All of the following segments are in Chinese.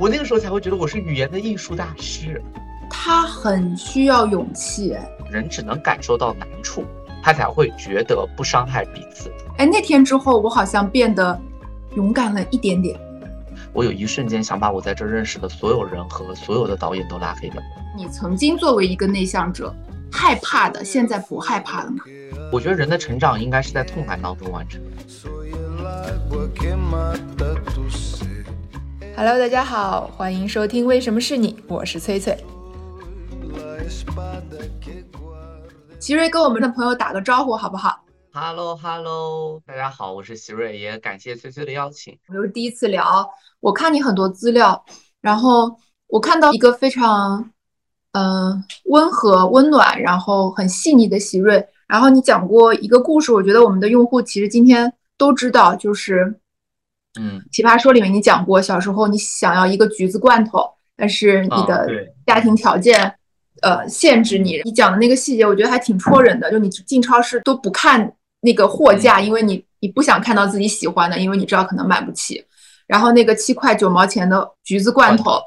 我那个时候才会觉得我是语言的艺术大师。他很需要勇气，人只能感受到难处，他才会觉得不伤害彼此。哎，那天之后，我好像变得勇敢了一点点。我有一瞬间想把我在这认识的所有人和所有的导演都拉黑掉。你曾经作为一个内向者，害怕的，现在不害怕了吗？我觉得人的成长应该是在痛感当中完成。Hello，大家好，欢迎收听《为什么是你》，我是翠翠。奇瑞跟我们的朋友打个招呼好不好？Hello，Hello，大家好，我是奇瑞，也感谢翠翠的邀请。我又是第一次聊，我看你很多资料，然后我看到一个非常嗯温和、温暖，然后很细腻的席瑞。然后你讲过一个故事，我觉得我们的用户其实今天都知道，就是嗯，奇葩说里面你讲过，小时候你想要一个橘子罐头，但是你的家庭条件。呃，限制你，你讲的那个细节，我觉得还挺戳人的。就你进超市都不看那个货架，因为你你不想看到自己喜欢的，因为你知道可能买不起。然后那个七块九毛钱的橘子罐头，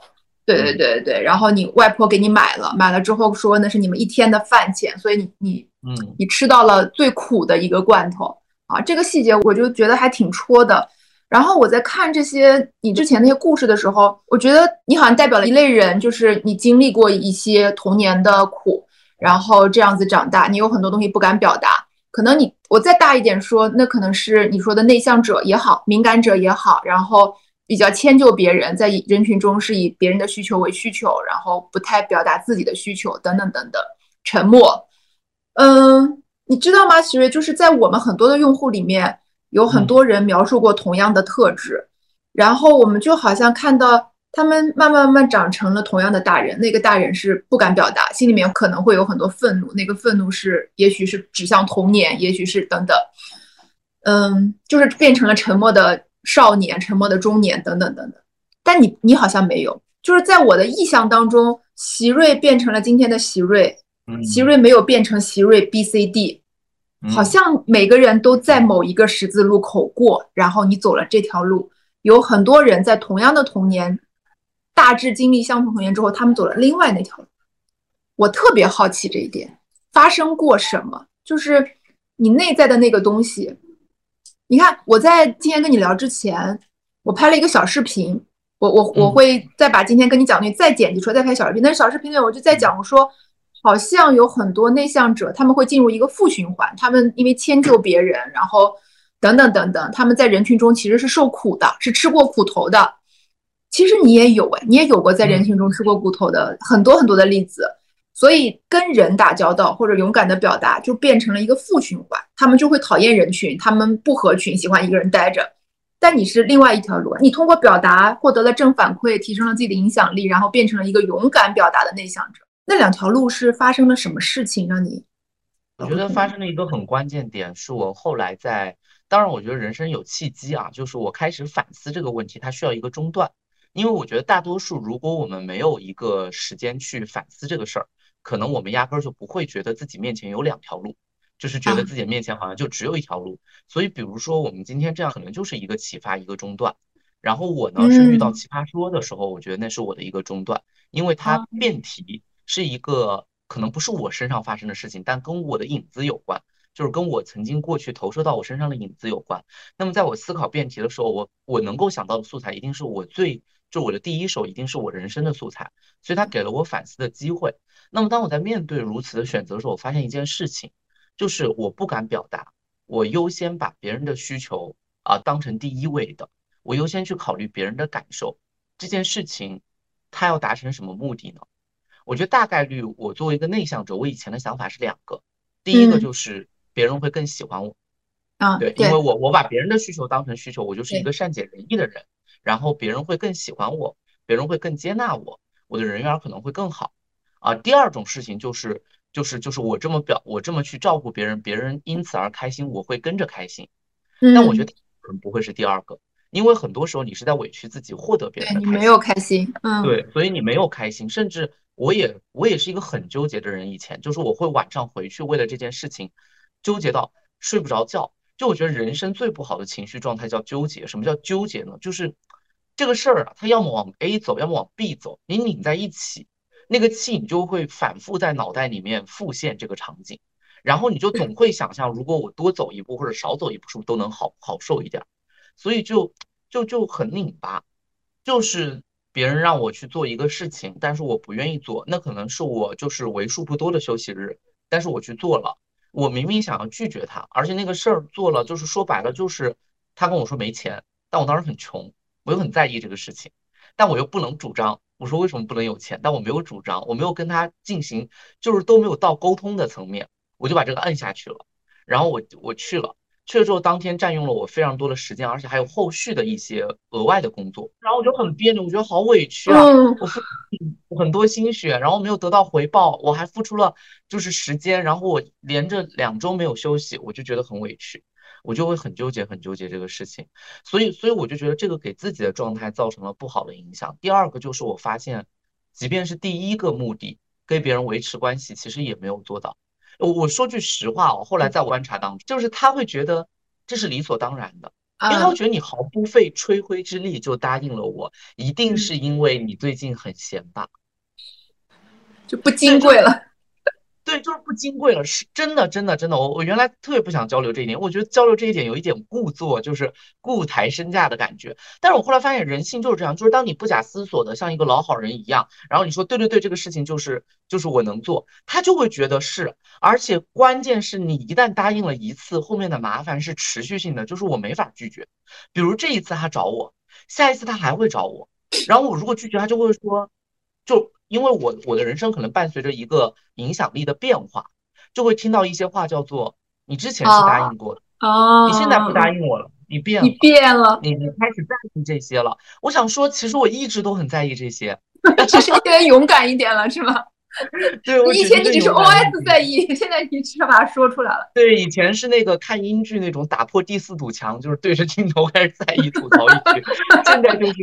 对对对对然后你外婆给你买了，买了之后说那是你们一天的饭钱，所以你你嗯，你吃到了最苦的一个罐头啊。这个细节我就觉得还挺戳的。然后我在看这些你之前那些故事的时候，我觉得你好像代表了一类人，就是你经历过一些童年的苦，然后这样子长大，你有很多东西不敢表达。可能你我再大一点说，那可能是你说的内向者也好，敏感者也好，然后比较迁就别人，在人群中是以别人的需求为需求，然后不太表达自己的需求，等等等等，沉默。嗯，你知道吗，徐瑞？就是在我们很多的用户里面。有很多人描述过同样的特质，然后我们就好像看到他们慢慢慢慢长成了同样的大人。那个大人是不敢表达，心里面可能会有很多愤怒，那个愤怒是也许是指向童年，也许是等等，嗯，就是变成了沉默的少年、沉默的中年等等等等。但你你好像没有，就是在我的意象当中，席瑞变成了今天的席瑞，席瑞没有变成席瑞 B C D。好像每个人都在某一个十字路口过，然后你走了这条路。有很多人在同样的童年，大致经历相同童年之后，他们走了另外那条路。我特别好奇这一点发生过什么，就是你内在的那个东西。你看，我在今天跟你聊之前，我拍了一个小视频，我我我会再把今天跟你讲的再剪辑出来，再拍小视频。但是小视频里我就在讲，我说。好像有很多内向者，他们会进入一个负循环。他们因为迁就别人，然后等等等等，他们在人群中其实是受苦的，是吃过苦头的。其实你也有哎，你也有过在人群中吃过苦头的很多很多的例子。所以跟人打交道或者勇敢的表达，就变成了一个负循环。他们就会讨厌人群，他们不合群，喜欢一个人待着。但你是另外一条路，你通过表达获得了正反馈，提升了自己的影响力，然后变成了一个勇敢表达的内向者。那两条路是发生了什么事情让你？我觉得发生了一个很关键点，是我后来在，当然我觉得人生有契机啊，就是我开始反思这个问题，它需要一个中断，因为我觉得大多数如果我们没有一个时间去反思这个事儿，可能我们压根儿就不会觉得自己面前有两条路，就是觉得自己面前好像就只有一条路。所以比如说我们今天这样，可能就是一个启发，一个中断。然后我呢是遇到奇葩说的时候，我觉得那是我的一个中断，因为它辩题。是一个可能不是我身上发生的事情，但跟我的影子有关，就是跟我曾经过去投射到我身上的影子有关。那么在我思考辩题的时候，我我能够想到的素材一定是我最就我的第一手，一定是我人生的素材，所以它给了我反思的机会。那么当我在面对如此的选择的时候，我发现一件事情，就是我不敢表达，我优先把别人的需求啊当成第一位的，我优先去考虑别人的感受。这件事情它要达成什么目的呢？我觉得大概率，我作为一个内向者，我以前的想法是两个。第一个就是别人会更喜欢我，啊，对，因为我我把别人的需求当成需求，我就是一个善解人意的人，然后别人会更喜欢我，别人会更接纳我，我的人缘可能会更好。啊，第二种事情就是就是就是我这么表，我这么去照顾别人，别人因此而开心，我会跟着开心。但我觉得可能不会是第二个。因为很多时候你是在委屈自己获得别人的开心，你没有开心，嗯，对，所以你没有开心，甚至我也我也是一个很纠结的人，以前就是我会晚上回去为了这件事情纠结到睡不着觉。就我觉得人生最不好的情绪状态叫纠结。什么叫纠结呢？就是这个事儿啊，它要么往 A 走，要么往 B 走，你拧在一起，那个气你就会反复在脑袋里面复现这个场景，然后你就总会想象，如果我多走一步或者少走一步，是不是都能好好受一点？所以就就就很拧巴，就是别人让我去做一个事情，但是我不愿意做，那可能是我就是为数不多的休息日，但是我去做了，我明明想要拒绝他，而且那个事儿做了，就是说白了就是他跟我说没钱，但我当时很穷。我又很在意这个事情，但我又不能主张。我说为什么不能有钱？但我没有主张，我没有跟他进行，就是都没有到沟通的层面，我就把这个摁下去了。然后我我去了，去了之后当天占用了我非常多的时间，而且还有后续的一些额外的工作。然后我就很别扭，我觉得好委屈啊！我付很多心血，然后没有得到回报，我还付出了就是时间，然后我连着两周没有休息，我就觉得很委屈。我就会很纠结，很纠结这个事情，所以，所以我就觉得这个给自己的状态造成了不好的影响。第二个就是我发现，即便是第一个目的跟别人维持关系，其实也没有做到。我我说句实话哦，后来在我观察当中，就是他会觉得这是理所当然的，因为他觉得你毫不费吹灰之力就答应了我，一定是因为你最近很闲吧，就不金贵了。对，就是不金贵了，是真的，真的，真的。我我原来特别不想交流这一点，我觉得交流这一点有一点故作，就是故抬身价的感觉。但是我后来发现人性就是这样，就是当你不假思索的像一个老好人一样，然后你说对对对，这个事情就是就是我能做，他就会觉得是。而且关键是你一旦答应了一次，后面的麻烦是持续性的，就是我没法拒绝。比如这一次他找我，下一次他还会找我，然后我如果拒绝他，就会说就。因为我我的人生可能伴随着一个影响力的变化，就会听到一些话叫做“你之前是答应过的，哦，你现在不答应我了，你变了，你变了，你你开始在意这些了。”我想说，其实我一直都很在意这些，只是应该勇敢一点了，是吗？对，我以前你只是 OS 在意，现在你至少把它说出来了。对，以前是那个看英剧那种打破第四堵墙，就是对着镜头开始在意吐槽一句，现在就是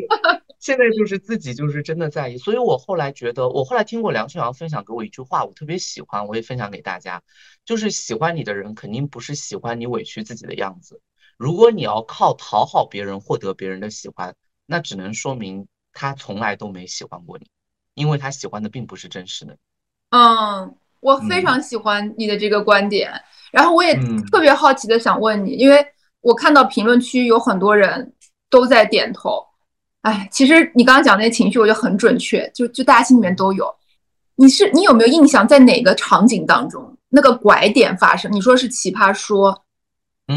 现在就是自己就是真的在意。所以我后来觉得，我后来听过梁旭阳分享给我一句话，我特别喜欢，我也分享给大家，就是喜欢你的人肯定不是喜欢你委屈自己的样子。如果你要靠讨好别人获得别人的喜欢，那只能说明他从来都没喜欢过你。因为他喜欢的并不是真实的，嗯，我非常喜欢你的这个观点，然后我也特别好奇的想问你，因为我看到评论区有很多人都在点头，哎，其实你刚刚讲那些情绪，我觉得很准确，就就大家心里面都有。你是你有没有印象，在哪个场景当中那个拐点发生？你说是奇葩说，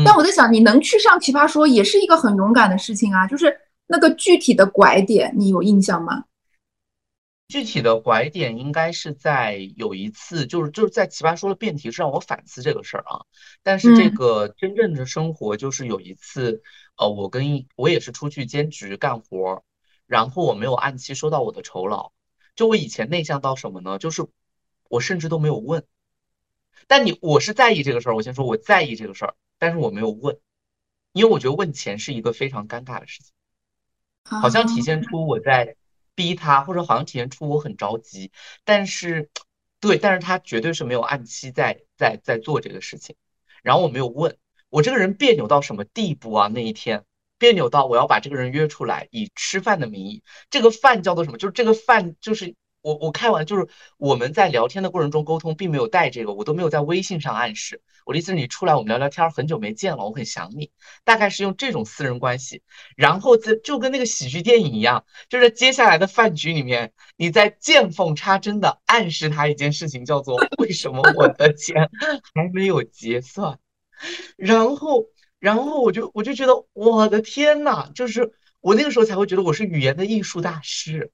但我在想，你能去上奇葩说也是一个很勇敢的事情啊，就是那个具体的拐点，你有印象吗？具体的拐点应该是在有一次，就是就是在奇葩说的辩题是让我反思这个事儿啊。但是这个真正的生活就是有一次，呃，我跟我也是出去兼职干活，然后我没有按期收到我的酬劳。就我以前内向到什么呢？就是我甚至都没有问。但你我是在意这个事儿，我先说我在意这个事儿，但是我没有问，因为我觉得问钱是一个非常尴尬的事情，好像体现出我在。逼他，或者好像体现出我很着急，但是，对，但是他绝对是没有按期在在在做这个事情。然后我没有问，我这个人别扭到什么地步啊？那一天别扭到我要把这个人约出来，以吃饭的名义，这个饭叫做什么？就是这个饭就是。我我开完就是我们在聊天的过程中沟通，并没有带这个，我都没有在微信上暗示。我的意思是你出来我们聊聊天，很久没见了，我很想你，大概是用这种私人关系。然后在就跟那个喜剧电影一样，就是接下来的饭局里面，你在见缝插针的暗示他一件事情，叫做为什么我的钱还没有结算？然后然后我就我就觉得我的天呐，就是我那个时候才会觉得我是语言的艺术大师。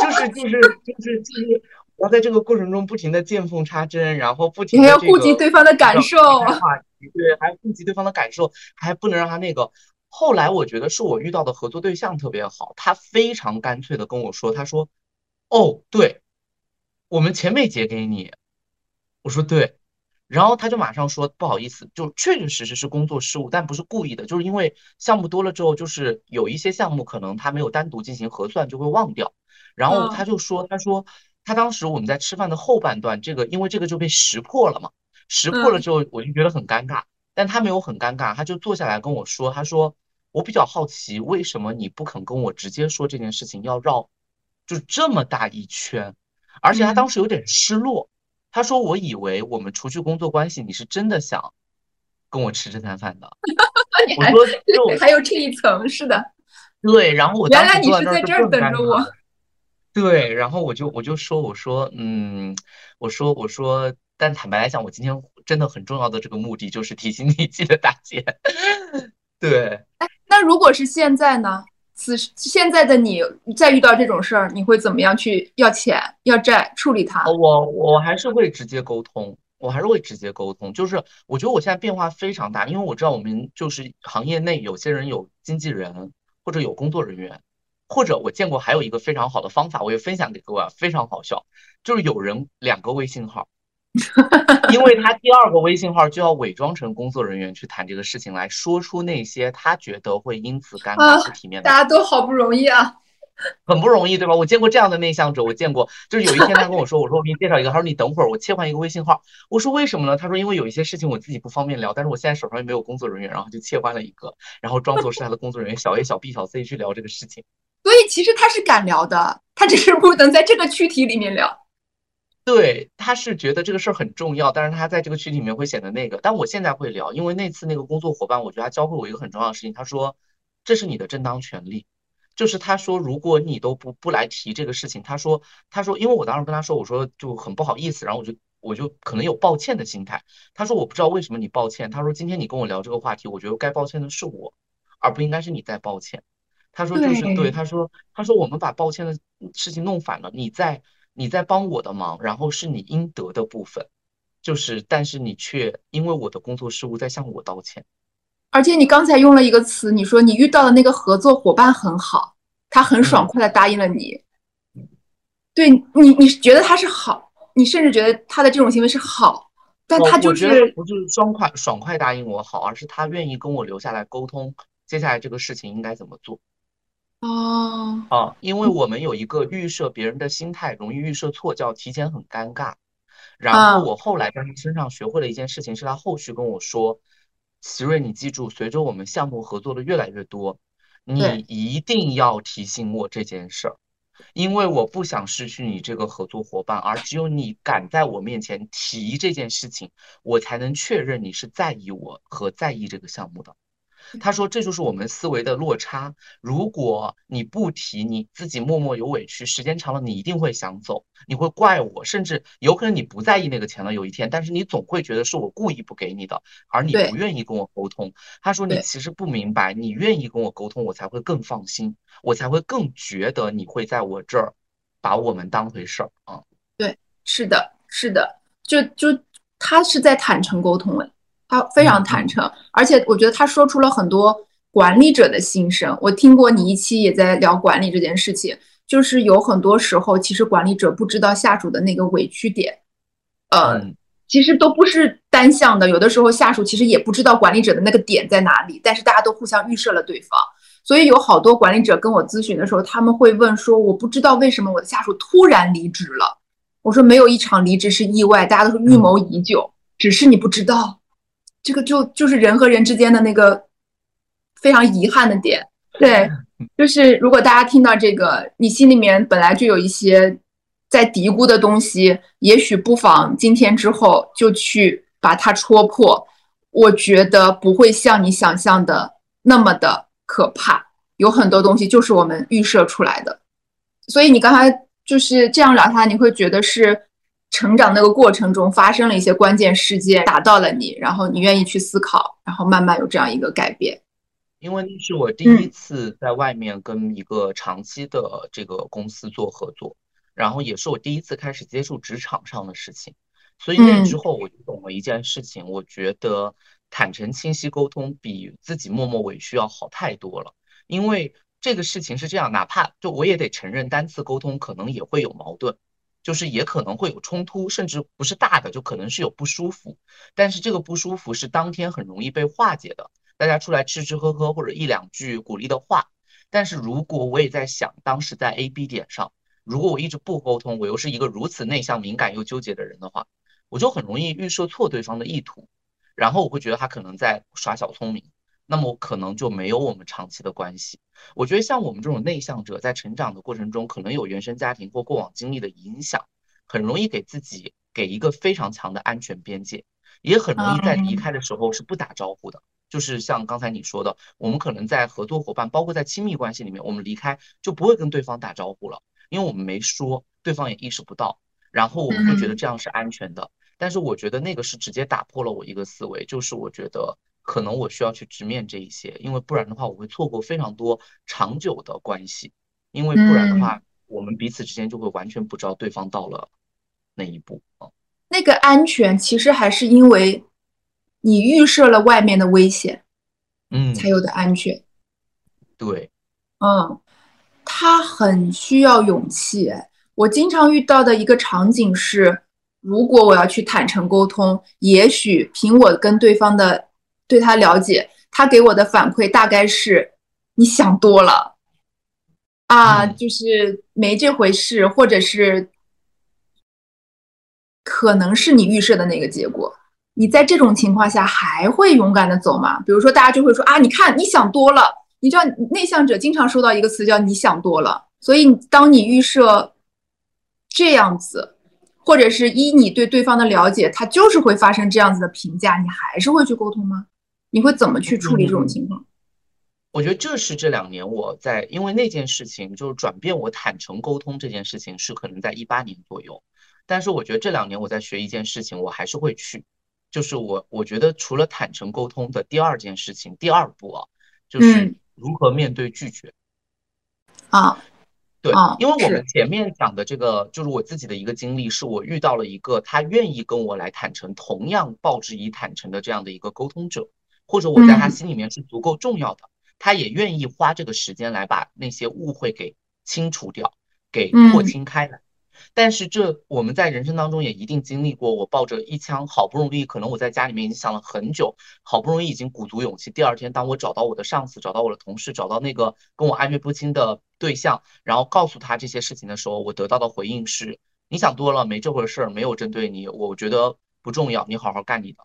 就是就是就是就是，我要在这个过程中不停的见缝插针，然后不停的要顾及对方的感受，对，还顾及对方的感受，还不能让他那个。后来我觉得是我遇到的合作对象特别好，他非常干脆的跟我说，他说：“哦，对，我们钱没结给你。”我说：“对。”然后他就马上说：“不好意思，就确确实实是工作失误，但不是故意的，就是因为项目多了之后，就是有一些项目可能他没有单独进行核算，就会忘掉。然后他就说：“他说他当时我们在吃饭的后半段，这个因为这个就被识破了嘛，识破了之后我就觉得很尴尬，但他没有很尴尬，他就坐下来跟我说，他说我比较好奇，为什么你不肯跟我直接说这件事情，要绕就这么大一圈？而且他当时有点失落，他说：“我以为我们除去工作关系，你是真的想跟我吃这餐饭的。”我说：“就还有这一层，是的。”对，然后我原来你是在这儿等着我。对，然后我就我就说我说嗯，我说我说，但坦白来讲，我今天真的很重要的这个目的就是提醒你记得打钱。对，哎，那如果是现在呢？此时现在的你再遇到这种事儿，你会怎么样去要钱要债处理它？我我还是会直接沟通，我还是会直接沟通。就是我觉得我现在变化非常大，因为我知道我们就是行业内有些人有经纪人或者有工作人员。或者我见过还有一个非常好的方法，我也分享给各位，非常好笑，就是有人两个微信号，因为他第二个微信号就要伪装成工作人员去谈这个事情，来说出那些他觉得会因此尴尬不体面。大家都好不容易啊，很不容易，对吧？我见过这样的内向者，我见过，就是有一天他跟我说，我说我给你介绍一个，他说你等会儿，我切换一个微信号。我说为什么呢？他说因为有一些事情我自己不方便聊，但是我现在手上又没有工作人员，然后就切换了一个，然后装作是他的工作人员小 A、小 B、小 C 去聊这个事情。所以其实他是敢聊的，他只是不能在这个 躯体里面聊。对，他是觉得这个事儿很重要，但是他在这个群体里面会显得那个。但我现在会聊，因为那次那个工作伙伴，我觉得他教会我一个很重要的事情。他说，这是你的正当权利，就是他说，如果你都不不来提这个事情，他说，他说，因为我当时跟他说，我说就很不好意思，然后我就我就可能有抱歉的心态。他说，我不知道为什么你抱歉。他说，今天你跟我聊这个话题，我觉得该抱歉的是我，而不应该是你在抱歉。他说就是对，他说他说我们把抱歉的事情弄反了，你在你在帮我的忙，然后是你应得的部分，就是但是你却因为我的工作失误在向我道歉，而且你刚才用了一个词，你说你遇到的那个合作伙伴很好，他很爽快的答应了你，对你你觉得他是好，你甚至觉得他的这种行为是好，但他就是不是爽快爽快答应我好，而是他愿意跟我留下来沟通接下来这个事情应该怎么做。哦，啊，因为我们有一个预设别人的心态，容易预设错，叫提前很尴尬。然后我后来在他身上学会了一件事情，是他后续跟我说：“奇瑞，你记住，随着我们项目合作的越来越多，你一定要提醒我这件事儿，因为我不想失去你这个合作伙伴，而只有你敢在我面前提这件事情，我才能确认你是在意我和在意这个项目的。”他说：“这就是我们思维的落差。如果你不提，你自己默默有委屈，时间长了，你一定会想走，你会怪我，甚至有可能你不在意那个钱了。有一天，但是你总会觉得是我故意不给你的，而你不愿意跟我沟通。”他说：“你其实不明白，你愿意跟我沟通，我才会更放心，我才会更觉得你会在我这儿把我们当回事儿啊。”对，是的，是的，就就他是在坦诚沟通了。他非常坦诚，而且我觉得他说出了很多管理者的心声。我听过你一期也在聊管理这件事情，就是有很多时候，其实管理者不知道下属的那个委屈点，呃，其实都不是单向的。有的时候下属其实也不知道管理者的那个点在哪里，但是大家都互相预设了对方。所以有好多管理者跟我咨询的时候，他们会问说：“我不知道为什么我的下属突然离职了。”我说：“没有一场离职是意外，大家都是预谋已久，只是你不知道。”这个就就是人和人之间的那个非常遗憾的点，对，就是如果大家听到这个，你心里面本来就有一些在嘀咕的东西，也许不妨今天之后就去把它戳破。我觉得不会像你想象的那么的可怕，有很多东西就是我们预设出来的。所以你刚才就是这样聊下来，你会觉得是。成长那个过程中发生了一些关键事件，打到了你，然后你愿意去思考，然后慢慢有这样一个改变。因为那是我第一次在外面跟一个长期的这个公司做合作，然后也是我第一次开始接触职场上的事情，所以那之后我就懂了一件事情，我觉得坦诚清晰沟通比自己默默委屈要好太多了。因为这个事情是这样，哪怕就我也得承认单次沟通可能也会有矛盾。就是也可能会有冲突，甚至不是大的，就可能是有不舒服。但是这个不舒服是当天很容易被化解的，大家出来吃吃喝喝或者一两句鼓励的话。但是如果我也在想，当时在 A、B 点上，如果我一直不沟通，我又是一个如此内向、敏感又纠结的人的话，我就很容易预设错对方的意图，然后我会觉得他可能在耍小聪明，那么可能就没有我们长期的关系。我觉得像我们这种内向者，在成长的过程中，可能有原生家庭或过往经历的影响，很容易给自己给一个非常强的安全边界，也很容易在离开的时候是不打招呼的。就是像刚才你说的，我们可能在合作伙伴，包括在亲密关系里面，我们离开就不会跟对方打招呼了，因为我们没说，对方也意识不到，然后我们会觉得这样是安全的。但是我觉得那个是直接打破了我一个思维，就是我觉得可能我需要去直面这一些，因为不然的话我会错过非常多长久的关系，因为不然的话我们彼此之间就会完全不知道对方到了那一步啊。那个安全其实还是因为。你预设了外面的危险，嗯，才有的安全。对，嗯，他很需要勇气。我经常遇到的一个场景是，如果我要去坦诚沟通，也许凭我跟对方的对他了解，他给我的反馈大概是你想多了啊，就是没这回事，或者是可能是你预设的那个结果。你在这种情况下还会勇敢的走吗？比如说，大家就会说啊，你看你想多了。你知道，内向者经常说到一个词叫“你想多了”。所以，当你预设这样子，或者是依你对对方的了解，他就是会发生这样子的评价，你还是会去沟通吗？你会怎么去处理这种情况？我觉得这是这两年我在，因为那件事情就是转变我坦诚沟通这件事情是可能在一八年左右，但是我觉得这两年我在学一件事情，我还是会去。就是我，我觉得除了坦诚沟通的第二件事情，第二步啊，就是如何面对拒绝。啊，对，因为我们前面讲的这个，就是我自己的一个经历，是我遇到了一个他愿意跟我来坦诚，同样报之以坦诚的这样的一个沟通者，或者我在他心里面是足够重要的，他也愿意花这个时间来把那些误会给清除掉，给破清开来。但是这我们在人生当中也一定经历过，我抱着一腔，好不容易，可能我在家里面已经想了很久，好不容易已经鼓足勇气，第二天当我找到我的上司，找到我的同事，找到那个跟我暧昧不清的对象，然后告诉他这些事情的时候，我得到的回应是：你想多了，没这回事儿，没有针对你，我觉得不重要，你好好干你的，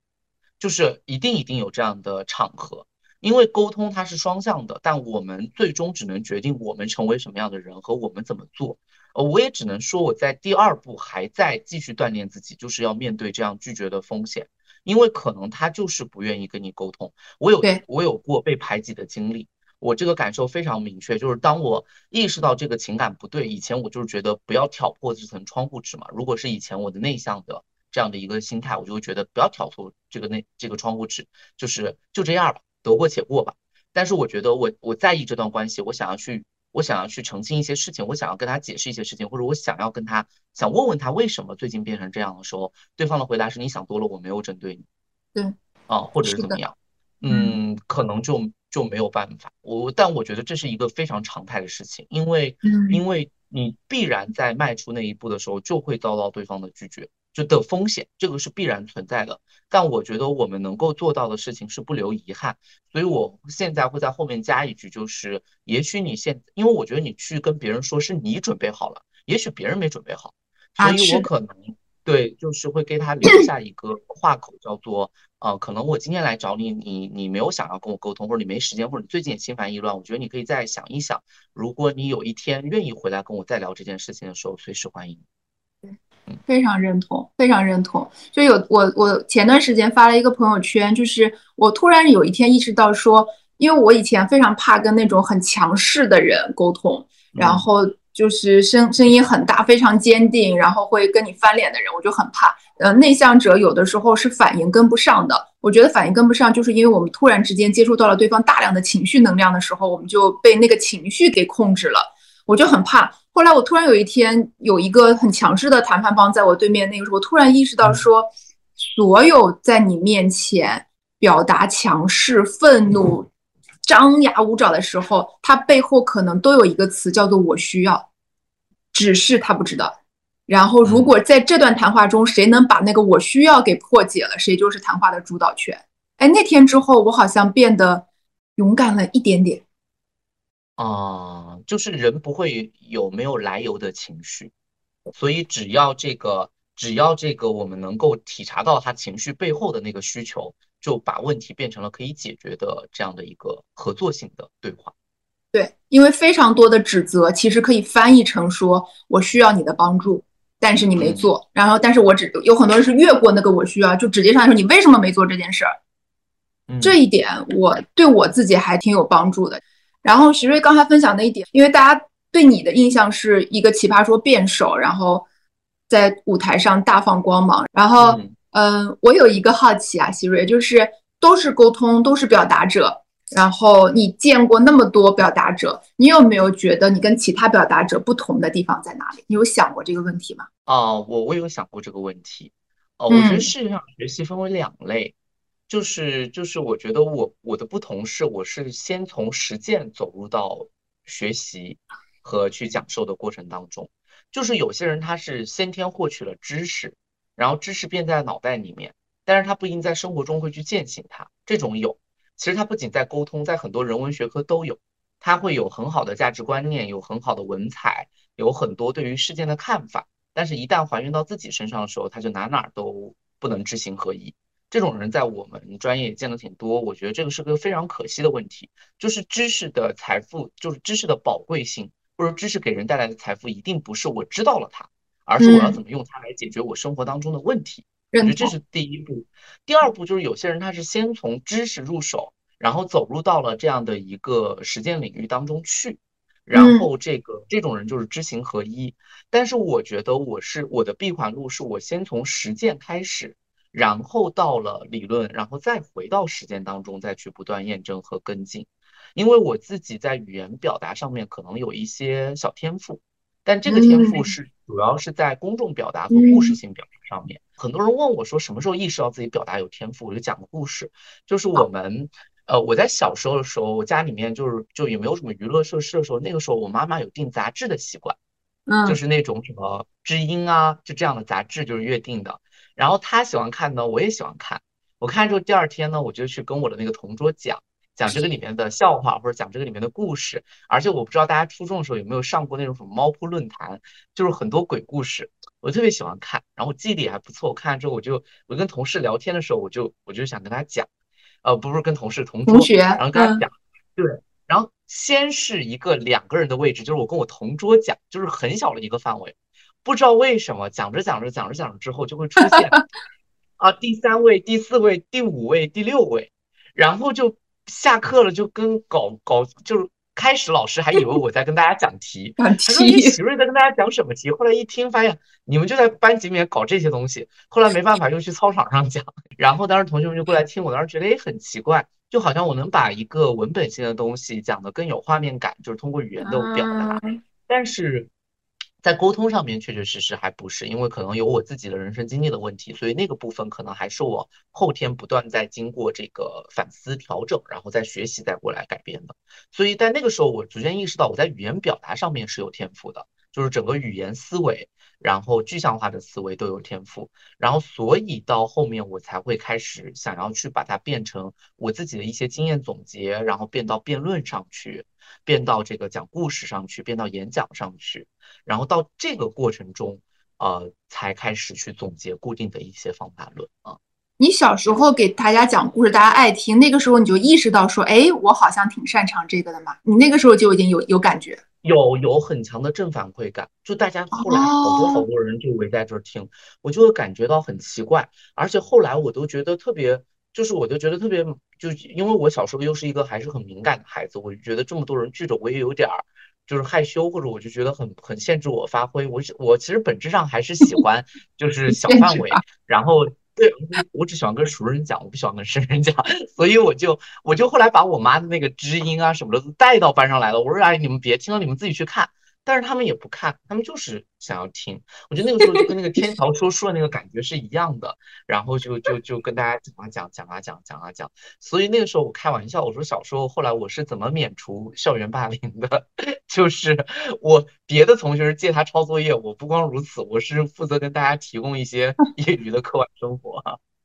就是一定一定有这样的场合。因为沟通它是双向的，但我们最终只能决定我们成为什么样的人和我们怎么做。呃，我也只能说我在第二步还在继续锻炼自己，就是要面对这样拒绝的风险，因为可能他就是不愿意跟你沟通。我有我有过被排挤的经历，我这个感受非常明确，就是当我意识到这个情感不对，以前我就是觉得不要挑破这层窗户纸嘛。如果是以前我的内向的这样的一个心态，我就会觉得不要挑破这个那这个窗户纸，就是就这样吧。得过且过吧，但是我觉得我我在意这段关系，我想要去我想要去澄清一些事情，我想要跟他解释一些事情，或者我想要跟他想问问他为什么最近变成这样的时候，对方的回答是你想多了，我没有针对你，对，啊，或者是怎么样，嗯，可能就就没有办法，我但我觉得这是一个非常常态的事情，因为因为你必然在迈出那一步的时候就会遭到对方的拒绝。就的风险，这个是必然存在的。但我觉得我们能够做到的事情是不留遗憾。所以我现在会在后面加一句，就是也许你现，因为我觉得你去跟别人说是你准备好了，也许别人没准备好，所以我可能对，就是会给他留下一个话口，叫做呃，可能我今天来找你，你你没有想要跟我沟通，或者你没时间，或者你最近心烦意乱，我觉得你可以再想一想，如果你有一天愿意回来跟我再聊这件事情的时候，随时欢迎。非常认同，非常认同。就有我，我前段时间发了一个朋友圈，就是我突然有一天意识到说，因为我以前非常怕跟那种很强势的人沟通，然后就是声声音很大、非常坚定，然后会跟你翻脸的人，我就很怕。呃，内向者有的时候是反应跟不上的。我觉得反应跟不上，就是因为我们突然之间接触到了对方大量的情绪能量的时候，我们就被那个情绪给控制了。我就很怕。后来我突然有一天有一个很强势的谈判方在我对面，那个时候我突然意识到说，所有在你面前表达强势、愤怒、张牙舞爪的时候，他背后可能都有一个词叫做“我需要”，只是他不知道。然后如果在这段谈话中，谁能把那个“我需要”给破解了，谁就是谈话的主导权。哎，那天之后，我好像变得勇敢了一点点。啊，就是人不会有没有来由的情绪，所以只要这个，只要这个我们能够体察到他情绪背后的那个需求，就把问题变成了可以解决的这样的一个合作性的对话。对，因为非常多的指责其实可以翻译成说我需要你的帮助，但是你没做，然后但是我只有很多人是越过那个我需要，就直接上来说你为什么没做这件事儿。这一点我对我自己还挺有帮助的。然后徐瑞刚才分享的一点，因为大家对你的印象是一个奇葩说辩手，然后在舞台上大放光芒。然后，嗯，我有一个好奇啊，徐瑞，就是都是沟通，都是表达者，然后你见过那么多表达者，你有没有觉得你跟其他表达者不同的地方在哪里？你有想过这个问题吗？啊，我我有想过这个问题。哦，我觉得事实上学习分为两类。就是就是，我觉得我我的不同是，我是先从实践走入到学习和去讲授的过程当中。就是有些人他是先天获取了知识，然后知识变在脑袋里面，但是他不一定在生活中会去践行它。这种有，其实他不仅在沟通，在很多人文学科都有，他会有很好的价值观念，有很好的文采，有很多对于事件的看法，但是一旦还原到自己身上的时候，他就哪哪都不能知行合一。这种人在我们专业也见得挺多，我觉得这个是个非常可惜的问题。就是知识的财富，就是知识的宝贵性，或者知识给人带来的财富，一定不是我知道了它，而是我要怎么用它来解决我生活当中的问题。我觉得这是第一步。第二步就是有些人他是先从知识入手，然后走入到了这样的一个实践领域当中去，然后这个这种人就是知行合一。但是我觉得我是我的闭环路，是我先从实践开始。然后到了理论，然后再回到实践当中，再去不断验证和跟进。因为我自己在语言表达上面可能有一些小天赋，但这个天赋是主要是在公众表达和故事性表达上面。很多人问我说，什么时候意识到自己表达有天赋？我就讲个故事，就是我们，呃，我在小时候的时候，我家里面就是就也没有什么娱乐设施的时候，那个时候我妈妈有订杂志的习惯，嗯，就是那种什么知音啊，就这样的杂志，就是约定的。然后他喜欢看呢，我也喜欢看。我看之后，第二天呢，我就去跟我的那个同桌讲讲这个里面的笑话，或者讲这个里面的故事。而且我不知道大家初中的时候有没有上过那种什么猫扑论坛，就是很多鬼故事，我特别喜欢看。然后我记忆力还不错，我看完之后，我就我跟同事聊天的时候，我就我就想跟他讲，呃，不是跟同事同同学，然后跟他讲，对。然后先是一个两个人的位置，就是我跟我同桌讲，就是很小的一个范围。不知道为什么讲着讲着讲着讲着之后就会出现 啊第三位、第四位、第五位、第六位，然后就下课了，就跟搞搞就是开始老师还以为我在跟大家讲题，他说你喜瑞在跟大家讲什么题？后来一听发现你们就在班级里面搞这些东西，后来没办法又去操场上讲，然后当时同学们就过来听我，当时觉得也很奇怪，就好像我能把一个文本性的东西讲得更有画面感，就是通过语言的表达，但是。在沟通上面，确确实实还不是，因为可能有我自己的人生经历的问题，所以那个部分可能还是我后天不断在经过这个反思、调整，然后再学习、再过来改变的。所以在那个时候，我逐渐意识到我在语言表达上面是有天赋的，就是整个语言思维。然后具象化的思维都有天赋，然后所以到后面我才会开始想要去把它变成我自己的一些经验总结，然后变到辩论上去，变到这个讲故事上去，变到演讲上去，然后到这个过程中，呃，才开始去总结固定的一些方法论啊。你小时候给大家讲故事，大家爱听，那个时候你就意识到说，哎，我好像挺擅长这个的嘛。你那个时候就已经有有感觉。有有很强的正反馈感，就大家后来好多好多人就围在这儿听，我就会感觉到很奇怪，而且后来我都觉得特别，就是我就觉得特别，就因为我小时候又是一个还是很敏感的孩子，我就觉得这么多人聚着，我也有点儿就是害羞，或者我就觉得很很限制我发挥。我我其实本质上还是喜欢就是小范围，然后。对，我只喜欢跟熟人讲，我不喜欢跟生人讲，所以我就我就后来把我妈的那个知音啊什么的都带到班上来了。我说哎，你们别听了，你们自己去看。但是他们也不看，他们就是想要听。我觉得那个时候就跟那个 天桥说书的那个感觉是一样的，然后就就就跟大家讲啊讲讲啊讲讲啊讲。所以那个时候我开玩笑，我说小时候后来我是怎么免除校园霸凌的，就是我别的同学借他抄作业，我不光如此，我是负责跟大家提供一些 业余的课外生活，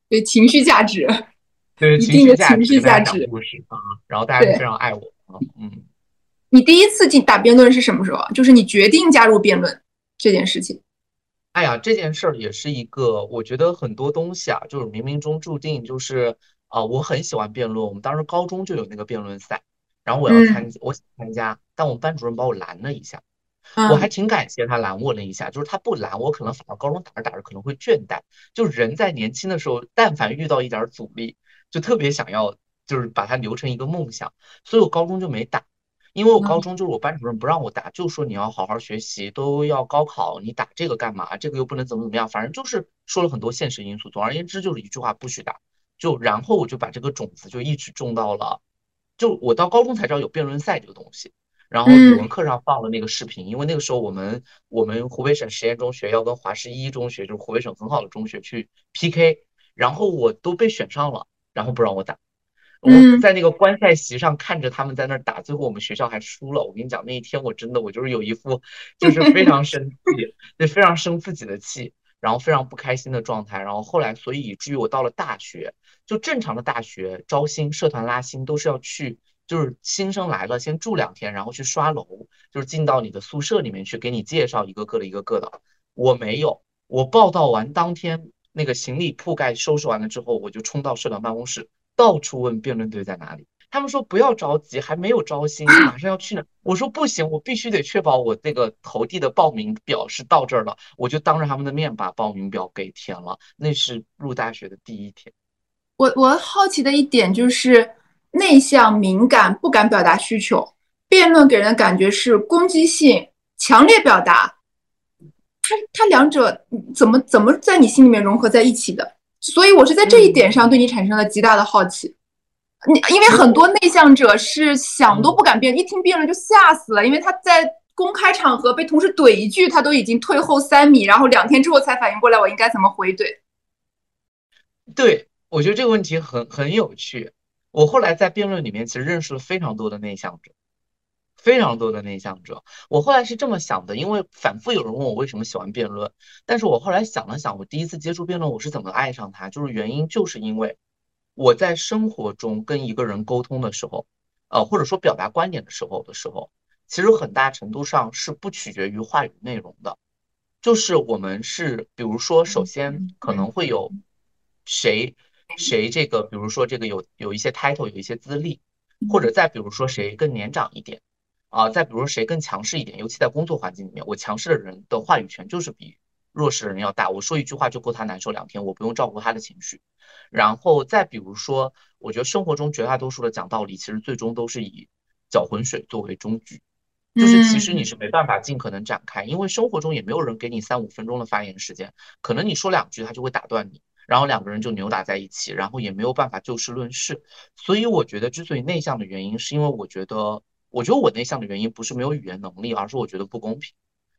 对情绪价值，对情绪价值，讲故事啊，然后大家就非常爱我啊，嗯。你第一次进打辩论是什么时候？就是你决定加入辩论这件事情。哎呀，这件事儿也是一个，我觉得很多东西啊，就是冥冥中注定，就是啊，我很喜欢辩论，我们当时高中就有那个辩论赛，然后我要参，我想参加，但我们班主任把我拦了一下，我还挺感谢他拦我了一下，就是他不拦我，可能反而高中打着打着可能会倦怠，就人在年轻的时候，但凡遇到一点阻力，就特别想要，就是把它留成一个梦想，所以我高中就没打。因为我高中就是我班主任不让我打，就说你要好好学习，都要高考，你打这个干嘛？这个又不能怎么怎么样，反正就是说了很多现实因素。总而言之，就是一句话，不许打。就然后我就把这个种子就一直种到了，就我到高中才知道有辩论赛这个东西。然后语文课上放了那个视频，因为那个时候我们我们湖北省实验中学要跟华师一中学，就是湖北省很好的中学去 PK，然后我都被选上了，然后不让我打。我在那个观赛席上看着他们在那儿打，最后我们学校还输了。我跟你讲，那一天我真的我就是有一副就是非常生 气，就非常生自己的气，然后非常不开心的状态。然后后来，所以以至于我到了大学，就正常的大学招新、社团拉新都是要去，就是新生来了先住两天，然后去刷楼，就是进到你的宿舍里面去给你介绍一个个的一个个的。我没有，我报道完当天那个行李铺盖收拾完了之后，我就冲到社团办公室。到处问辩论队在哪里，他们说不要着急，还没有招新，马上要去呢。我说不行，我必须得确保我那个投递的报名表是到这儿了，我就当着他们的面把报名表给填了。那是入大学的第一天。我我好奇的一点就是内向、敏感、不敢表达需求。辩论给人的感觉是攻击性、强烈表达，它它两者怎么怎么在你心里面融合在一起的？所以，我是在这一点上对你产生了极大的好奇。你因为很多内向者是想都不敢辩，一听辩论就吓死了，因为他在公开场合被同事怼一句，他都已经退后三米，然后两天之后才反应过来我应该怎么回怼。对，我觉得这个问题很很有趣。我后来在辩论里面其实认识了非常多的内向者。非常多的内向者，我后来是这么想的，因为反复有人问我为什么喜欢辩论，但是我后来想了想，我第一次接触辩论，我是怎么爱上它，就是原因就是因为我在生活中跟一个人沟通的时候，呃，或者说表达观点的时候的时候，其实很大程度上是不取决于话语内容的，就是我们是，比如说，首先可能会有谁谁这个，比如说这个有有一些 title，有一些资历，或者再比如说谁更年长一点。啊，再比如说谁更强势一点，尤其在工作环境里面，我强势的人的话语权就是比弱势的人要大。我说一句话就够他难受两天，我不用照顾他的情绪。然后再比如说，我觉得生活中绝大多数的讲道理，其实最终都是以搅浑水作为终局，就是其实你是没办法尽可能展开，因为生活中也没有人给你三五分钟的发言时间，可能你说两句他就会打断你，然后两个人就扭打在一起，然后也没有办法就事论事。所以我觉得之所以内向的原因，是因为我觉得。我觉得我内向的原因不是没有语言能力，而是我觉得不公平。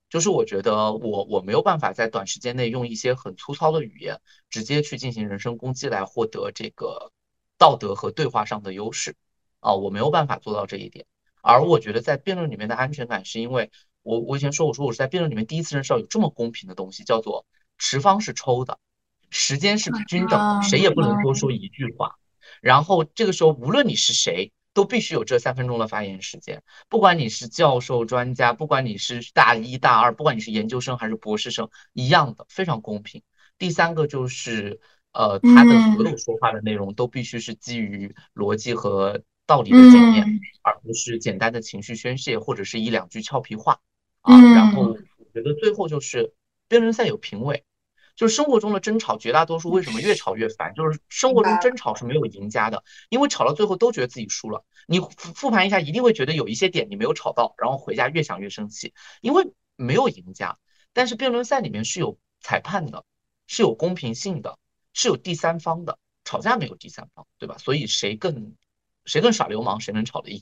就是我觉得我我没有办法在短时间内用一些很粗糙的语言直接去进行人身攻击来获得这个道德和对话上的优势啊，我没有办法做到这一点。而我觉得在辩论里面的安全感，是因为我我以前说我说我是在辩论里面第一次认识到有这么公平的东西，叫做持方是抽的，时间是均等，谁也不能多说一句话。然后这个时候无论你是谁。都必须有这三分钟的发言时间，不管你是教授、专家，不管你是大一、大二，不管你是研究生还是博士生，一样的非常公平。第三个就是，呃，他的所有说话的内容都必须是基于逻辑和道理的检验，而不是简单的情绪宣泄或者是一两句俏皮话啊。然后我觉得最后就是辩论赛有评委。就是生活中的争吵，绝大多数为什么越吵越烦？就是生活中争吵是没有赢家的，因为吵到最后都觉得自己输了。你复复盘一下，一定会觉得有一些点你没有吵到，然后回家越想越生气，因为没有赢家。但是辩论赛里面是有裁判的，是有公平性的，是有第三方的。吵架没有第三方，对吧？所以谁更谁更耍流氓，谁能吵得赢？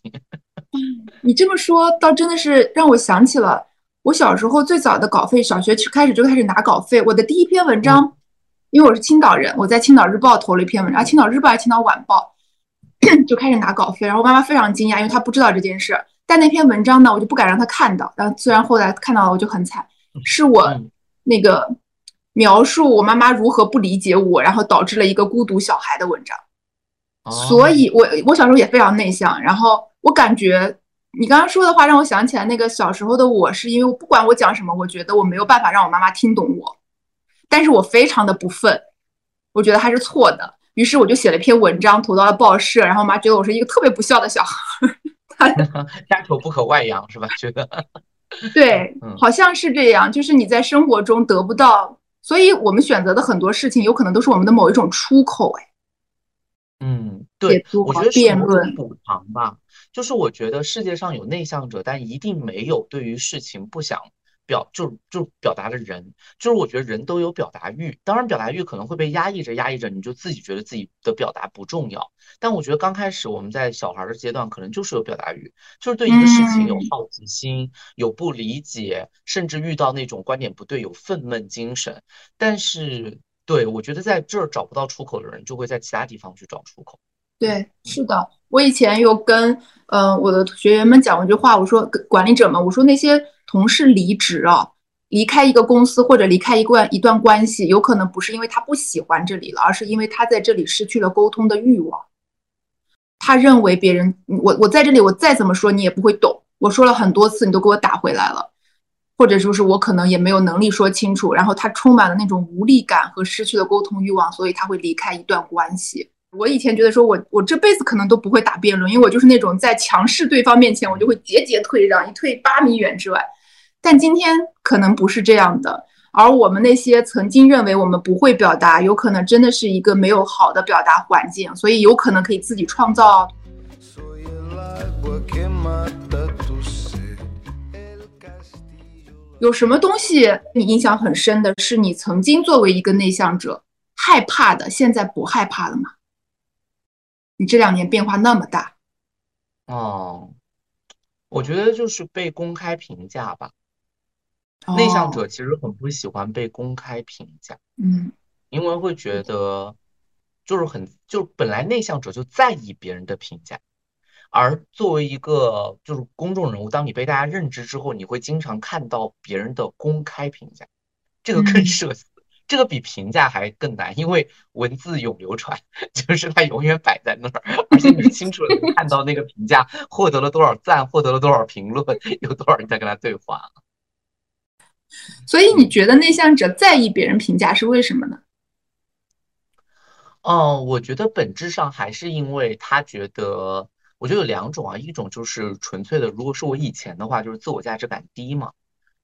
你这么说，倒真的是让我想起了。我小时候最早的稿费，小学去开始就开始拿稿费。我的第一篇文章，因为我是青岛人，我在青岛日报投了一篇文章，青岛日报还是青岛晚报，就开始拿稿费。然后我妈妈非常惊讶，因为她不知道这件事。但那篇文章呢，我就不敢让她看到。然后虽然后来看到了，我就很惨，是我那个描述我妈妈如何不理解我，然后导致了一个孤独小孩的文章。所以我我小时候也非常内向，然后我感觉。你刚刚说的话让我想起来，那个小时候的我是因为不管我讲什么，我觉得我没有办法让我妈妈听懂我，但是我非常的不忿，我觉得她是错的，于是我就写了一篇文章投到了报社，然后我妈觉得我是一个特别不孝的小孩。家丑不可外扬是吧？觉得 对，好像是这样，就是你在生活中得不到，所以我们选择的很多事情有可能都是我们的某一种出口。哎，嗯，对，我觉得是某种补偿吧。就是我觉得世界上有内向者，但一定没有对于事情不想。表就就表达的人，就是我觉得人都有表达欲，当然表达欲可能会被压抑着，压抑着，你就自己觉得自己的表达不重要。但我觉得刚开始我们在小孩的阶段，可能就是有表达欲，就是对一个事情有好奇心，有不理解，甚至遇到那种观点不对有愤懑精神。但是，对我觉得在这儿找不到出口的人，就会在其他地方去找出口。对，是的，我以前有跟嗯我的学员们讲过一句话，我说管理者们，我说那些。同事离职啊，离开一个公司或者离开一段一段关系，有可能不是因为他不喜欢这里了，而是因为他在这里失去了沟通的欲望。他认为别人我我在这里，我再怎么说你也不会懂。我说了很多次，你都给我打回来了，或者说是我可能也没有能力说清楚。然后他充满了那种无力感和失去了沟通欲望，所以他会离开一段关系。我以前觉得说我我这辈子可能都不会打辩论，因为我就是那种在强势对方面前，我就会节节退让，一退八米远之外。但今天可能不是这样的，而我们那些曾经认为我们不会表达，有可能真的是一个没有好的表达环境，所以有可能可以自己创造。有什么东西你印象很深的，是你曾经作为一个内向者害怕的，现在不害怕了吗？你这两年变化那么大。哦，我觉得就是被公开评价吧。内向者其实很不喜欢被公开评价，嗯，因为会觉得就是很就本来内向者就在意别人的评价，而作为一个就是公众人物，当你被大家认知之后，你会经常看到别人的公开评价，这个更社死，这个比评价还更难，因为文字永流传，就是它永远摆在那儿，而且你清楚的看到那个评价获得了多少赞，获得了多少评论，有多少人在跟他对话。所以你觉得内向者在意别人评价是为什么呢？哦，我觉得本质上还是因为他觉得，我觉得有两种啊，一种就是纯粹的，如果是我以前的话，就是自我价值感低嘛，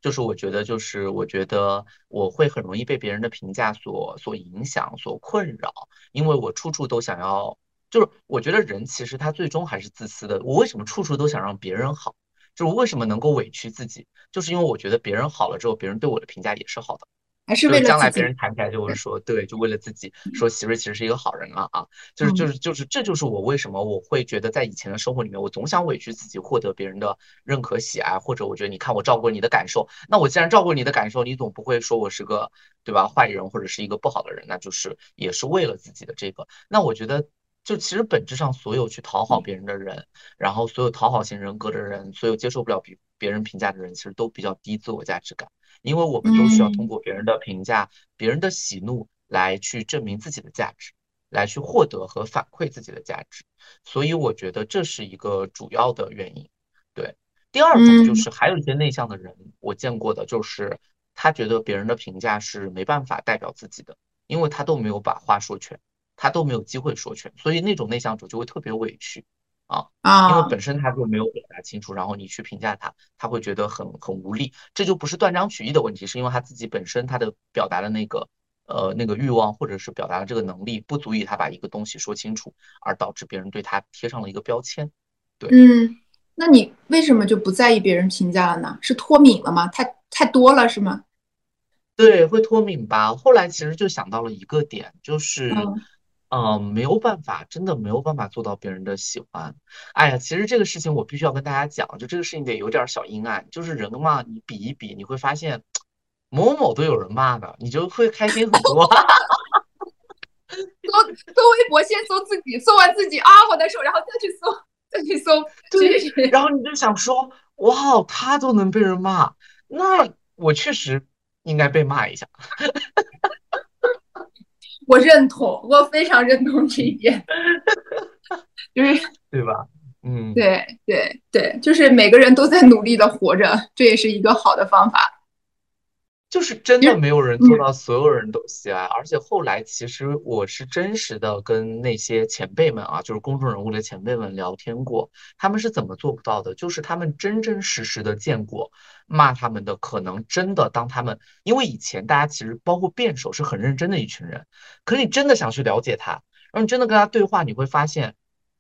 就是我觉得就是我觉得我会很容易被别人的评价所所影响、所困扰，因为我处处都想要，就是我觉得人其实他最终还是自私的，我为什么处处都想让别人好？就是为什么能够委屈自己，就是因为我觉得别人好了之后，别人对我的评价也是好的，还是为了将来别人谈起来就会说，对，就为了自己说，席瑞其实是一个好人了啊，就是就是就是，这就是我为什么我会觉得在以前的生活里面，我总想委屈自己获得别人的认可喜爱，或者我觉得你看我照顾你的感受，那我既然照顾你的感受，你总不会说我是个对吧？坏人或者是一个不好的人，那就是也是为了自己的这个，那我觉得。就其实本质上，所有去讨好别人的人，然后所有讨好型人格的人，所有接受不了别别人评价的人，其实都比较低自我价值感，因为我们都需要通过别人的评价、别人的喜怒来去证明自己的价值，来去获得和反馈自己的价值。所以我觉得这是一个主要的原因。对，第二种就是还有一些内向的人，我见过的就是他觉得别人的评价是没办法代表自己的，因为他都没有把话说全。他都没有机会说全，所以那种内向者就会特别委屈啊啊！因为本身他就没有表达清楚，然后你去评价他，他会觉得很很无力。这就不是断章取义的问题，是因为他自己本身他的表达的那个呃那个欲望或者是表达的这个能力不足以他把一个东西说清楚，而导致别人对他贴上了一个标签。对，嗯，那你为什么就不在意别人评价了呢？是脱敏了吗？太太多了是吗？对，会脱敏吧。后来其实就想到了一个点，就是。嗯，没有办法，真的没有办法做到别人的喜欢。哎呀，其实这个事情我必须要跟大家讲，就这个事情得有点小阴暗。就是人嘛，你比一比，你会发现某某都有人骂的，你就会开心很多。搜搜微博，先搜自己，搜完自己啊，好难受，然后再去搜，再去搜，对，然后你就想说，哇，他都能被人骂，那我确实应该被骂一下。我认同，我非常认同这一点，就是 对吧？嗯，对对对，就是每个人都在努力的活着，这也是一个好的方法。就是真的没有人做到所有人都喜爱，而且后来其实我是真实的跟那些前辈们啊，就是公众人物的前辈们聊天过，他们是怎么做不到的？就是他们真真实实的见过骂他们的，可能真的当他们，因为以前大家其实包括辩手是很认真的一群人，可你真的想去了解他，然后你真的跟他对话，你会发现，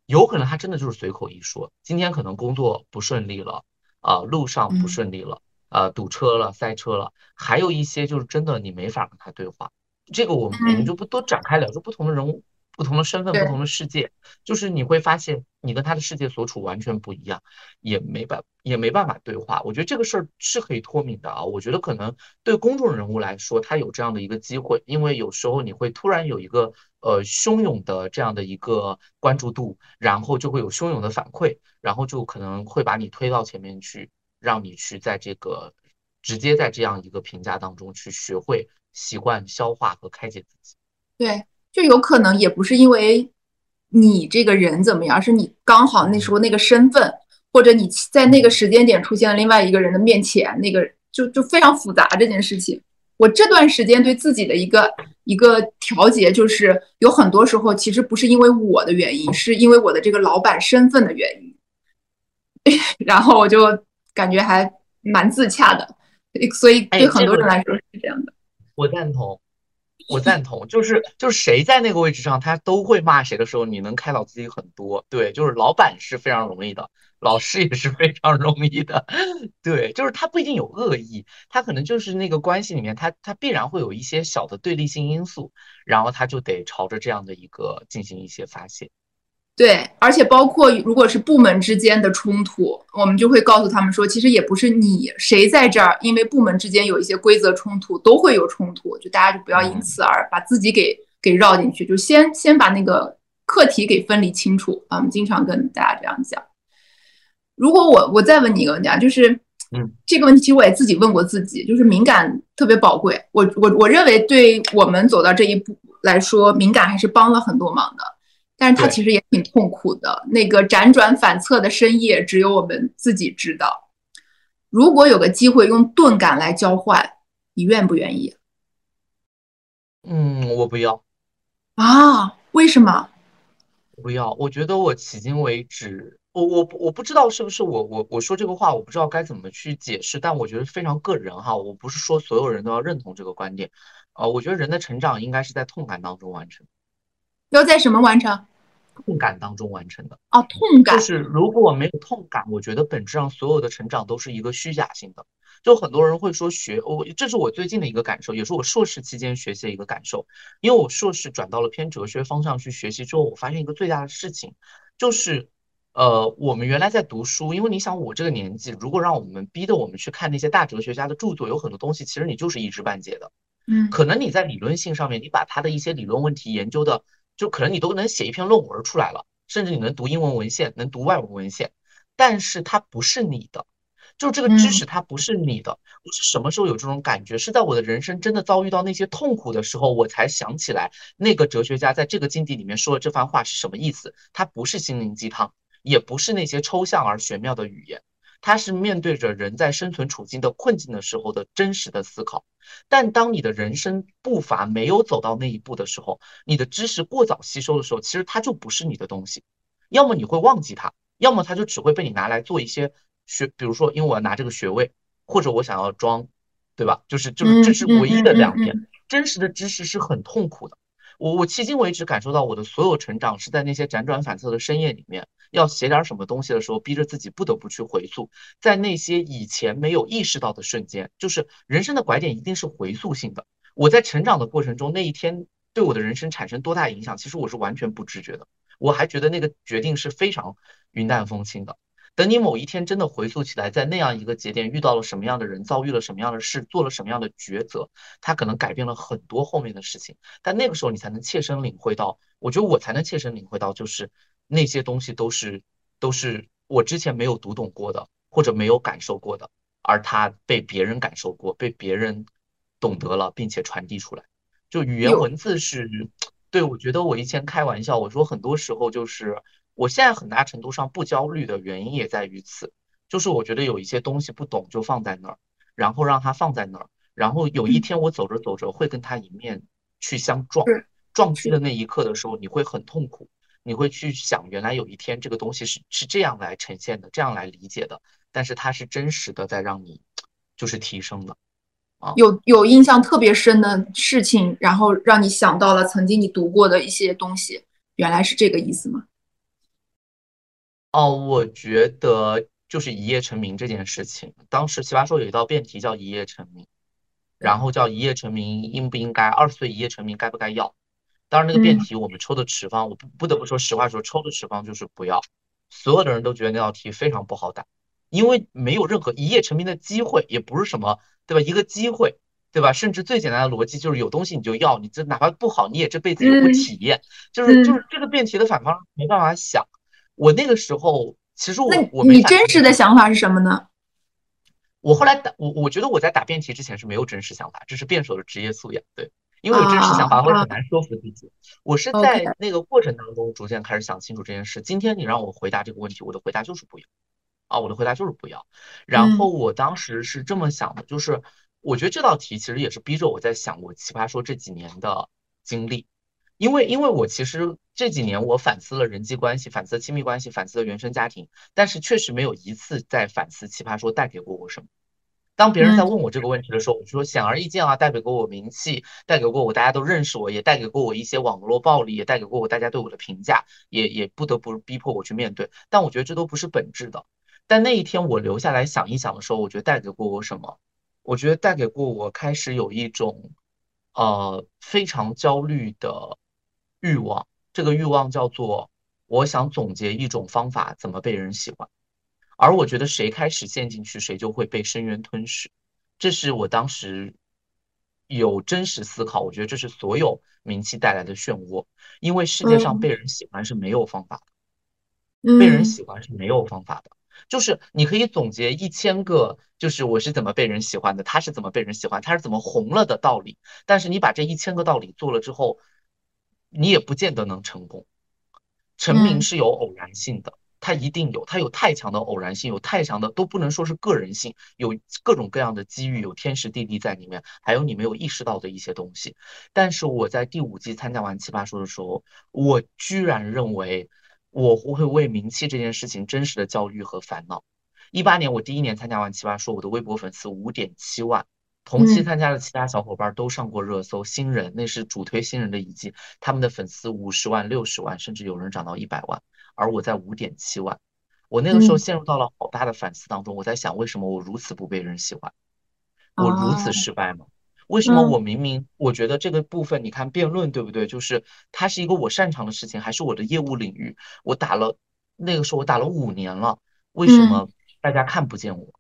有可能他真的就是随口一说，今天可能工作不顺利了，啊，路上不顺利了。呃，堵车了，塞车了，还有一些就是真的你没法跟他对话，这个我们我们就不多展开聊，就不同的人物、不同的身份、不同的世界，就是你会发现你跟他的世界所处完全不一样，也没办也没办法对话。我觉得这个事儿是可以脱敏的啊。我觉得可能对公众人物来说，他有这样的一个机会，因为有时候你会突然有一个呃汹涌的这样的一个关注度，然后就会有汹涌的反馈，然后就可能会把你推到前面去。让你去在这个直接在这样一个评价当中去学会习惯消化和开解自己。对，就有可能也不是因为你这个人怎么样，而是你刚好那时候那个身份，或者你在那个时间点出现了另外一个人的面前，那个就就非常复杂这件事情。我这段时间对自己的一个一个调节，就是有很多时候其实不是因为我的原因，是因为我的这个老板身份的原因，然后我就。感觉还蛮自洽的，所以对很多人来说是这样的。我赞同，我赞同，就是就是谁在那个位置上，他都会骂谁的时候，你能开导自己很多。对，就是老板是非常容易的，老师也是非常容易的。对，就是他不一定有恶意，他可能就是那个关系里面，他他必然会有一些小的对立性因素，然后他就得朝着这样的一个进行一些发泄。对，而且包括如果是部门之间的冲突，我们就会告诉他们说，其实也不是你谁在这儿，因为部门之间有一些规则冲突，都会有冲突，就大家就不要因此而把自己给给绕进去，就先先把那个课题给分离清楚啊。我们经常跟大家这样讲。如果我我再问你一个问题啊，就是嗯，这个问题其实我也自己问过自己，就是敏感特别宝贵，我我我认为对我们走到这一步来说，敏感还是帮了很多忙的。但是他其实也挺痛苦的，那个辗转反侧的深夜，只有我们自己知道。如果有个机会用钝感来交换，你愿不愿意？嗯，我不要。啊？为什么？不要？我觉得我迄今为止，我我我不知道是不是我我我说这个话，我不知道该怎么去解释，但我觉得非常个人哈，我不是说所有人都要认同这个观点。呃，我觉得人的成长应该是在痛感当中完成。要在什么完成？痛感当中完成的啊，痛感就是如果没有痛感，我觉得本质上所有的成长都是一个虚假性的。就很多人会说学我，这是我最近的一个感受，也是我硕士期间学习的一个感受。因为我硕士转到了偏哲学方向去学习之后，我发现一个最大的事情就是，呃，我们原来在读书，因为你想我这个年纪，如果让我们逼着我们去看那些大哲学家的著作，有很多东西其实你就是一知半解的。嗯，可能你在理论性上面，你把他的一些理论问题研究的。就可能你都能写一篇论文出来了，甚至你能读英文文献，能读外文文献，但是它不是你的，就这个知识它不是你的。我是什么时候有这种感觉？是在我的人生真的遭遇到那些痛苦的时候，我才想起来那个哲学家在这个境地里面说的这番话是什么意思。它不是心灵鸡汤，也不是那些抽象而玄妙的语言。他是面对着人在生存处境的困境的时候的真实的思考，但当你的人生步伐没有走到那一步的时候，你的知识过早吸收的时候，其实它就不是你的东西，要么你会忘记它，要么它就只会被你拿来做一些学，比如说因为我要拿这个学位，或者我想要装，对吧？就是就是这是唯一的两点，真实的知识是很痛苦的。我我迄今为止感受到我的所有成长是在那些辗转反侧的深夜里面，要写点什么东西的时候，逼着自己不得不去回溯，在那些以前没有意识到的瞬间，就是人生的拐点一定是回溯性的。我在成长的过程中，那一天对我的人生产生多大影响，其实我是完全不知觉的，我还觉得那个决定是非常云淡风轻的。等你某一天真的回溯起来，在那样一个节点遇到了什么样的人，遭遇了什么样的事，做了什么样的抉择，他可能改变了很多后面的事情。但那个时候你才能切身领会到，我觉得我才能切身领会到，就是那些东西都是都是我之前没有读懂过的，或者没有感受过的，而他被别人感受过，被别人懂得了，并且传递出来。就语言文字是，对我觉得我以前开玩笑，我说很多时候就是。我现在很大程度上不焦虑的原因也在于此，就是我觉得有一些东西不懂就放在那儿，然后让它放在那儿，然后有一天我走着走着会跟它迎面去相撞，撞击的那一刻的时候，你会很痛苦，你会去想，原来有一天这个东西是是这样来呈现的，这样来理解的，但是它是真实的在让你就是提升的。有有印象特别深的事情，然后让你想到了曾经你读过的一些东西，原来是这个意思吗？哦，我觉得就是一夜成名这件事情。当时奇葩说有一道辩题叫一夜成名，然后叫一夜成名应不应该二十岁一夜成名该不该要？当然那个辩题我们抽的持方，我不不得不说实话说抽的持方就是不要。所有的人都觉得那道题非常不好答，因为没有任何一夜成名的机会，也不是什么。对吧？一个机会，对吧？甚至最简单的逻辑就是有东西你就要，你这哪怕不好，你也这辈子有过体验。就是就是这个辩题的反方没办法想。我那个时候其实我我你真实的想法是什么呢？我后来打我我觉得我在打辩题之前是没有真实想法，这是辩手的职业素养。对，因为有真实想法会很难说服自己。我是在那个过程当中逐渐开始想清楚这件事。今天你让我回答这个问题，我的回答就是不要。啊，我的回答就是不要。然后我当时是这么想的，就是我觉得这道题其实也是逼着我在想我奇葩说这几年的经历，因为因为我其实这几年我反思了人际关系，反思亲密关系，反思了原生家庭，但是确实没有一次在反思奇葩说带给过我什么。当别人在问我这个问题的时候，我说显而易见啊，带给过我名气，带给过我大家都认识我，也带给过我一些网络暴力，也带给过我大家对我的评价，也也不得不逼迫我去面对。但我觉得这都不是本质的。但那一天我留下来想一想的时候，我觉得带给过我什么？我觉得带给过我开始有一种，呃，非常焦虑的欲望。这个欲望叫做我想总结一种方法，怎么被人喜欢。而我觉得谁开始陷进去，谁就会被深渊吞噬。这是我当时有真实思考。我觉得这是所有名气带来的漩涡，因为世界上被人喜欢是没有方法的，被人喜欢是没有方法的。就是你可以总结一千个，就是我是怎么被人喜欢的，他是怎么被人喜欢，他是怎么红了的道理。但是你把这一千个道理做了之后，你也不见得能成功。成名是有偶然性的，它一定有，它有太强的偶然性，有太强的都不能说是个人性，有各种各样的机遇，有天时地利在里面，还有你没有意识到的一些东西。但是我在第五季参加完奇葩说的时候，我居然认为。我会为名气这件事情真实的焦虑和烦恼。一八年我第一年参加完奇葩说，我的微博粉丝五点七万，同期参加的其他小伙伴都上过热搜。新人那是主推新人的一季，他们的粉丝五十万、六十万，甚至有人涨到一百万，而我在五点七万。我那个时候陷入到了好大的反思当中，我在想，为什么我如此不被人喜欢？我如此失败吗？为什么我明明我觉得这个部分，你看辩论对不对？就是它是一个我擅长的事情，还是我的业务领域。我打了那个时候我打了五年了，为什么大家看不见我？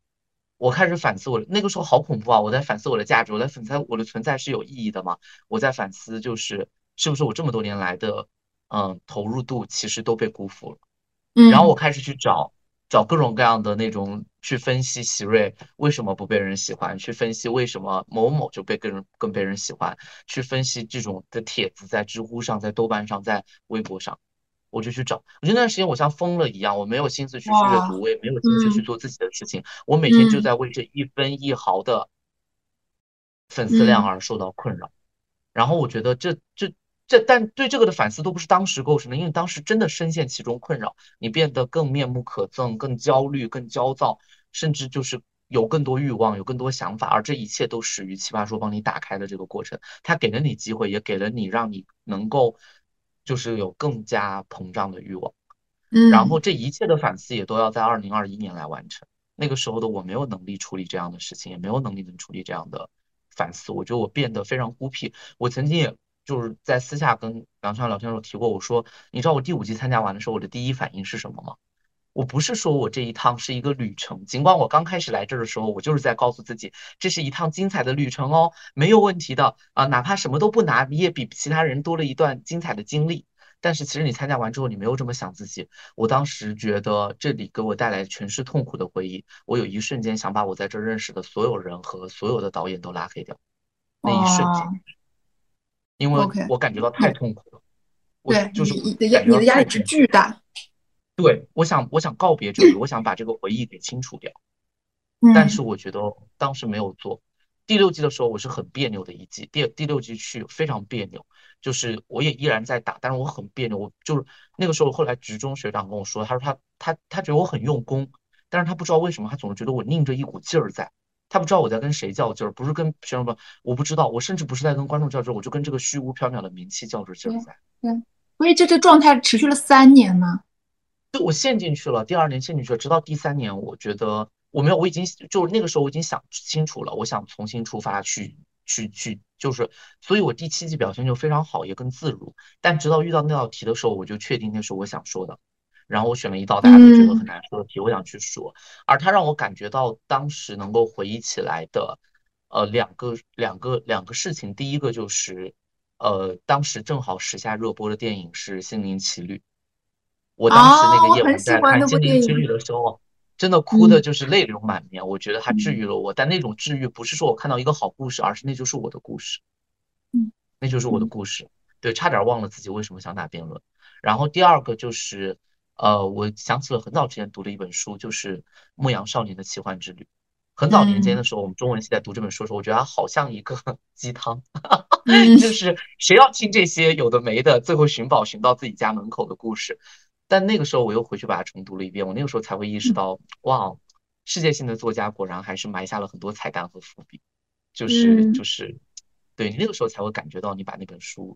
我开始反思我那个时候好恐怖啊！我在反思我的价值，我在反思我的存在是有意义的吗？我在反思就是是不是我这么多年来的嗯投入度其实都被辜负了。然后我开始去找。找各种各样的那种去分析喜瑞为什么不被人喜欢，去分析为什么某某就被更更被人喜欢，去分析这种的帖子在知乎上、在豆瓣上、在微博上，我就去找。我觉得那段时间我像疯了一样，我没有心思去阅读，我也没有心思去做自己的事情，我每天就在为这一分一毫的粉丝量而受到困扰。然后我觉得这这。这但对这个的反思都不是当时构成的，因为当时真的深陷其中困扰，你变得更面目可憎，更焦虑，更焦躁，甚至就是有更多欲望，有更多想法，而这一切都始于奇葩说帮你打开的这个过程，它给了你机会，也给了你让你能够就是有更加膨胀的欲望，嗯，然后这一切的反思也都要在二零二一年来完成，那个时候的我没有能力处理这样的事情，也没有能力能处理这样的反思，我觉得我变得非常孤僻，我曾经也。就是在私下跟梁川聊天的时候提过，我说，你知道我第五季参加完的时候，我的第一反应是什么吗？我不是说我这一趟是一个旅程，尽管我刚开始来这儿的时候，我就是在告诉自己，这是一趟精彩的旅程哦，没有问题的啊，哪怕什么都不拿，你也比其他人多了一段精彩的经历。但是其实你参加完之后，你没有这么想自己。我当时觉得这里给我带来全是痛苦的回忆，我有一瞬间想把我在这认识的所有人和所有的导演都拉黑掉，那一瞬间。因为我感觉到太痛苦了，对，就是你的压你的压力是巨大。对，我想我想告别这个，我想把这个回忆给清除掉，但是我觉得当时没有做。第六季的时候我是很别扭的一季，第第六季去非常别扭，就是我也依然在打，但是我很别扭，我就是那个时候后来局中学长跟我说，他说他他他觉得我很用功，但是他不知道为什么他总是觉得我拧着一股劲儿在，他不知道我在跟谁较劲儿，不是跟学生们，我不知道，我甚至不是在跟观众较劲儿，我就跟这个虚无缥缈的名气较着劲儿在。对，所以这这状态持续了三年吗？对，我陷进去了，第二年陷进去了，直到第三年，我觉得我没有，我已经就是那个时候我已经想清楚了，我想重新出发去去去，就是，所以我第七季表现就非常好，也更自如。但直到遇到那道题的时候，我就确定那是我想说的，然后我选了一道大家都觉得很难说的题，我想去说。而它让我感觉到当时能够回忆起来的，呃，两个两个两个事情，第一个就是，呃，当时正好时下热播的电影是《心灵奇旅》。我当时那个夜晚在看《精灵之旅》的时候，真的哭的就是泪流满面。我觉得它治愈了我，但那种治愈不是说我看到一个好故事，而是那就是我的故事。嗯，那就是我的故事。对，差点忘了自己为什么想打辩论。然后第二个就是，呃，我想起了很早之前读的一本书，就是《牧羊少年的奇幻之旅》。很早年间的时候，我们中文系在读这本书的时候，我觉得它好像一个 鸡汤，就是谁要听这些有的没的，最后寻宝寻到自己家门口的故事。但那个时候我又回去把它重读了一遍，我那个时候才会意识到，哇，世界性的作家果然还是埋下了很多彩蛋和伏笔，就是就是，对你那个时候才会感觉到你把那本书，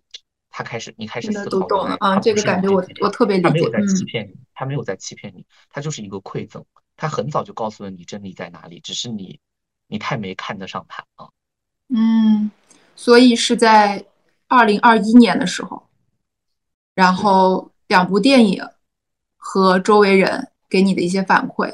他开始你开始思考了啊，这个感觉我我特别理解，他没有在欺骗你，他没有在欺骗你，他就是一个馈赠，他很早就告诉了你真理在哪里，只是你你太没看得上他啊。嗯，所以是在二零二一年的时候，然后两部电影。和周围人给你的一些反馈，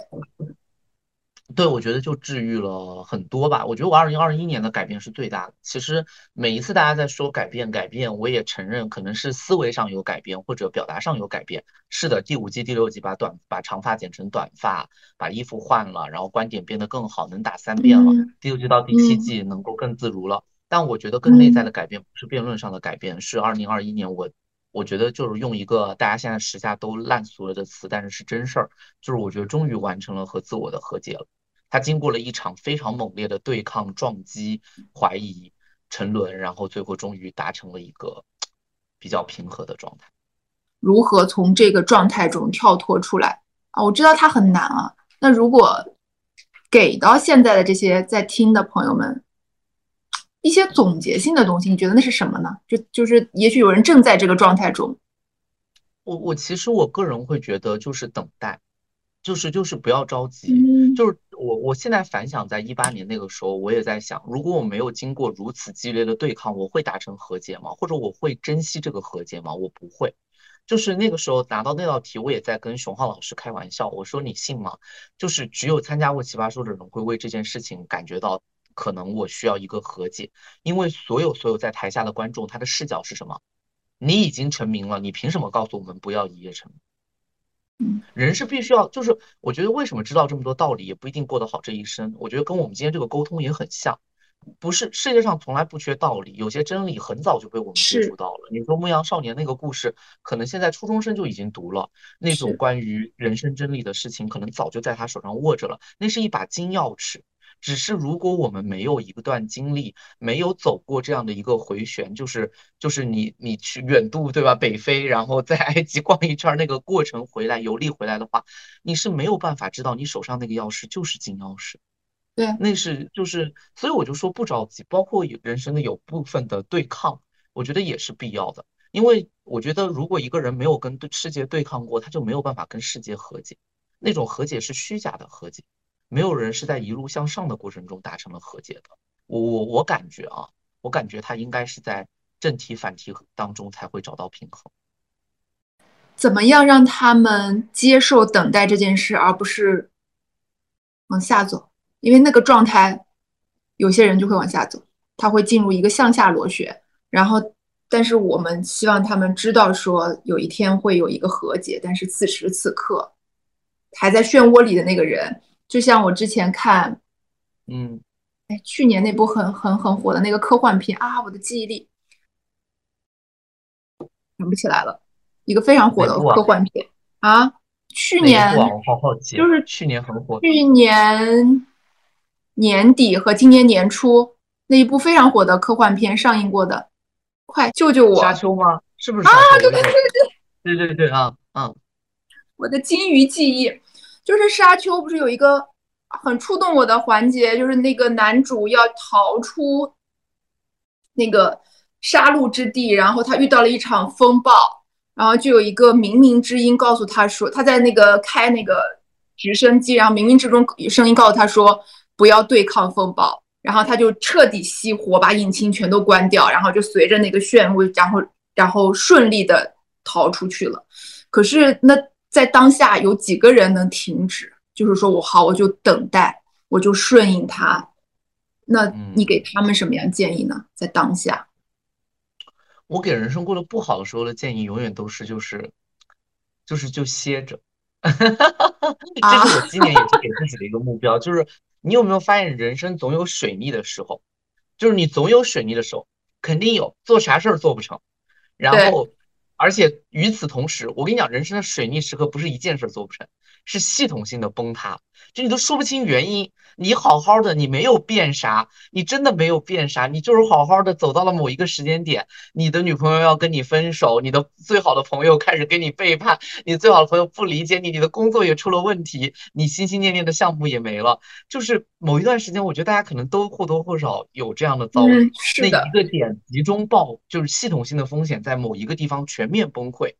对我觉得就治愈了很多吧。我觉得我二零二一年的改变是最大的。其实每一次大家在说改变改变，我也承认可能是思维上有改变或者表达上有改变。是的，第五季第六季把短把长发剪成短发，把衣服换了，然后观点变得更好，能打三遍了。第六季到第七季能够更自如了。但我觉得更内在的改变不是辩论上的改变，是二零二一年我。我觉得就是用一个大家现在时下都烂俗了的词，但是是真事儿，就是我觉得终于完成了和自我的和解了。他经过了一场非常猛烈的对抗、撞击、怀疑、沉沦，然后最后终于达成了一个比较平和的状态。如何从这个状态中跳脱出来啊？我知道它很难啊。那如果给到现在的这些在听的朋友们。一些总结性的东西，你觉得那是什么呢？就就是，也许有人正在这个状态中。我我其实我个人会觉得，就是等待，就是就是不要着急。就是我我现在反想，在一八年那个时候，我也在想，如果我没有经过如此激烈的对抗，我会达成和解吗？或者我会珍惜这个和解吗？我不会。就是那个时候拿到那道题，我也在跟熊浩老师开玩笑，我说你信吗？就是只有参加过奇葩说的人会为这件事情感觉到。可能我需要一个和解，因为所有所有在台下的观众，他的视角是什么？你已经成名了，你凭什么告诉我们不要一夜成名？人是必须要，就是我觉得为什么知道这么多道理，也不一定过得好这一生。我觉得跟我们今天这个沟通也很像，不是世界上从来不缺道理，有些真理很早就被我们接触到了。你说牧羊少年那个故事，可能现在初中生就已经读了，那种关于人生真理的事情，可能早就在他手上握着了，那是一把金钥匙。只是如果我们没有一段经历，没有走过这样的一个回旋，就是就是你你去远渡对吧，北非，然后在埃及逛一圈那个过程回来游历回来的话，你是没有办法知道你手上那个钥匙就是金钥匙。对，那是就是，所以我就说不着急，包括人生的有部分的对抗，我觉得也是必要的，因为我觉得如果一个人没有跟对世界对抗过，他就没有办法跟世界和解，那种和解是虚假的和解。没有人是在一路向上的过程中达成了和解的。我我我感觉啊，我感觉他应该是在正题反题当中才会找到平衡。怎么样让他们接受等待这件事，而不是往下走？因为那个状态，有些人就会往下走，他会进入一个向下螺旋。然后，但是我们希望他们知道，说有一天会有一个和解。但是此时此刻，还在漩涡里的那个人。就像我之前看，嗯，哎，去年那部很很很火的那个科幻片啊，我的记忆力想不起来了，一个非常火的科幻片啊，去年就是去年很火，去年年底和今年年初那一部非常火的科幻片上映过的，快救救我！沙丘吗？是不是？啊，对对对对对对对啊啊！我的金鱼记忆就是沙丘，不是有一个很触动我的环节，就是那个男主要逃出那个杀戮之地，然后他遇到了一场风暴，然后就有一个冥冥之音告诉他说，他在那个开那个直升机，然后冥冥之中声音告诉他说不要对抗风暴，然后他就彻底熄火，把引擎全都关掉，然后就随着那个漩涡，然后然后顺利的逃出去了。可是那。在当下有几个人能停止？就是说我好，我就等待，我就顺应他。那你给他们什么样建议呢？在当下，我给人生过得不好的时候的建议，永远都是就是就是就歇着。这是我今年也是给自己的一个目标，就是你有没有发现，人生总有水逆的时候，就是你总有水逆的时候，肯定有做啥事儿做不成，然后。而且与此同时，我跟你讲，人生的水逆时刻不是一件事做不成，是系统性的崩塌，就你都说不清原因。你好好的，你没有变啥，你真的没有变啥，你就是好好的走到了某一个时间点，你的女朋友要跟你分手，你的最好的朋友开始跟你背叛，你最好的朋友不理解你，你的工作也出了问题，你心心念念的项目也没了。就是某一段时间，我觉得大家可能都或多或少有这样的遭遇，那一个点集中爆，就是系统性的风险在某一个地方全面崩溃，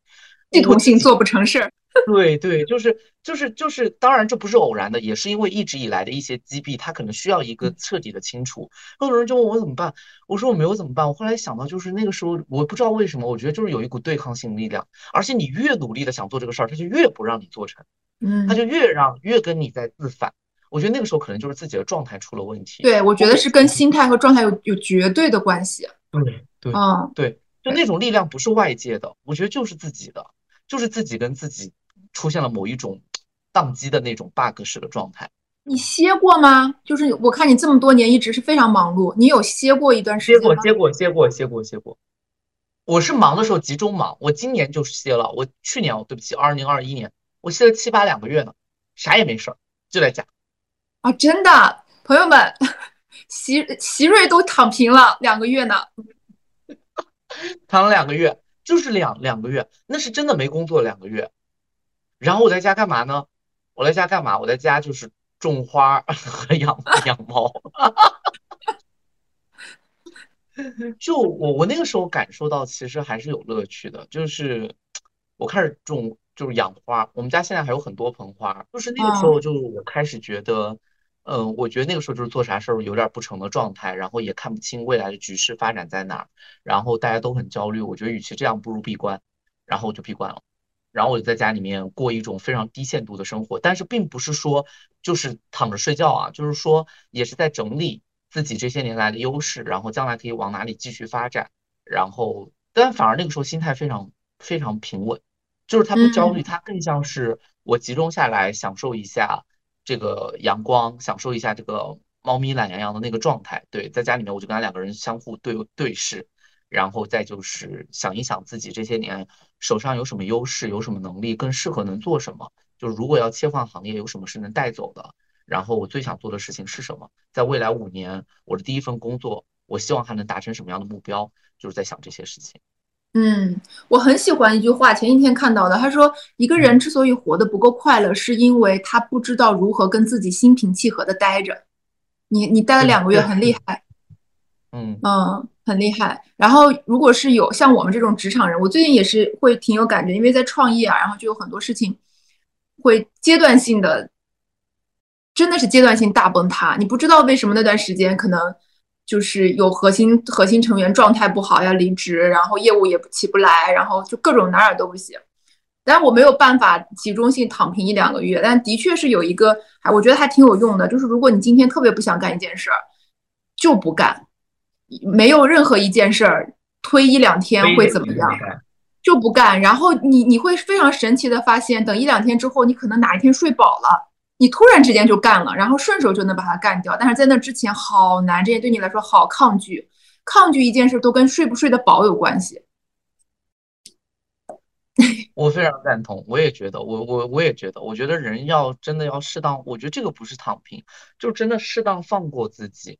系统性做不成事儿。对对，就是就是就是，当然这不是偶然的，也是因为一直以来的一些积弊，它可能需要一个彻底的清除。很多人就问我怎么办，我说我没有怎么办。我后来想到，就是那个时候，我不知道为什么，我觉得就是有一股对抗性力量，而且你越努力的想做这个事儿，他就越不让你做成，嗯，它就越让越跟你在自反。我觉得那个时候可能就是自己的状态出了问题。对，我觉得是跟心态和状态有有绝对的关系。对对，嗯，对，就那种力量不是外界的，我觉得就是自己的，就是自己跟自己。出现了某一种宕机的那种 bug 式的状态，你歇过吗？就是我看你这么多年一直是非常忙碌，你有歇过一段时间吗？歇过，歇过，歇过，歇过。我是忙的时候集中忙，我今年就是歇了。我去年，对不起，二零二一年我歇了七八两个月呢，啥也没事儿，就在家。啊，真的，朋友们，席席瑞都躺平了两个月呢，躺了两个月，就是两两个月，那是真的没工作两个月。然后我在家干嘛呢？我在家干嘛？我在家就是种花 和养 养猫。就我我那个时候感受到，其实还是有乐趣的。就是我开始种，就是养花。我们家现在还有很多盆花。就是那个时候，就我开始觉得，嗯，我觉得那个时候就是做啥事儿有点不成的状态，然后也看不清未来的局势发展在哪儿，然后大家都很焦虑。我觉得与其这样，不如闭关。然后我就闭关了。然后我就在家里面过一种非常低限度的生活，但是并不是说就是躺着睡觉啊，就是说也是在整理自己这些年来的优势，然后将来可以往哪里继续发展。然后，但反而那个时候心态非常非常平稳，就是他不焦虑，他更像是我集中下来享受一下这个阳光，享受一下这个猫咪懒洋洋的那个状态。对，在家里面我就跟他两个人相互对对视。然后再就是想一想自己这些年手上有什么优势，有什么能力，更适合能做什么。就是如果要切换行业，有什么是能带走的？然后我最想做的事情是什么？在未来五年，我的第一份工作，我希望还能达成什么样的目标？就是在想这些事情。嗯，我很喜欢一句话，前一天看到的，他说一个人之所以活得不够快乐，是因为他不知道如何跟自己心平气和的待着。你你待了两个月，很厉害。嗯嗯。很厉害，然后如果是有像我们这种职场人，我最近也是会挺有感觉，因为在创业啊，然后就有很多事情会阶段性的，真的是阶段性大崩塌。你不知道为什么那段时间可能就是有核心核心成员状态不好要离职，然后业务也起不来，然后就各种哪儿都不行。但我没有办法集中性躺平一两个月，但的确是有一个，还我觉得还挺有用的，就是如果你今天特别不想干一件事儿，就不干。没有任何一件事儿推一两天会怎么样，就不干。然后你你会非常神奇的发现，等一两天之后，你可能哪一天睡饱了，你突然之间就干了，然后顺手就能把它干掉。但是在那之前好难，这些对你来说好抗拒，抗拒一件事都跟睡不睡得饱有关系。我非常赞同，我也觉得，我我我也觉得，我觉得人要真的要适当，我觉得这个不是躺平，就真的适当放过自己。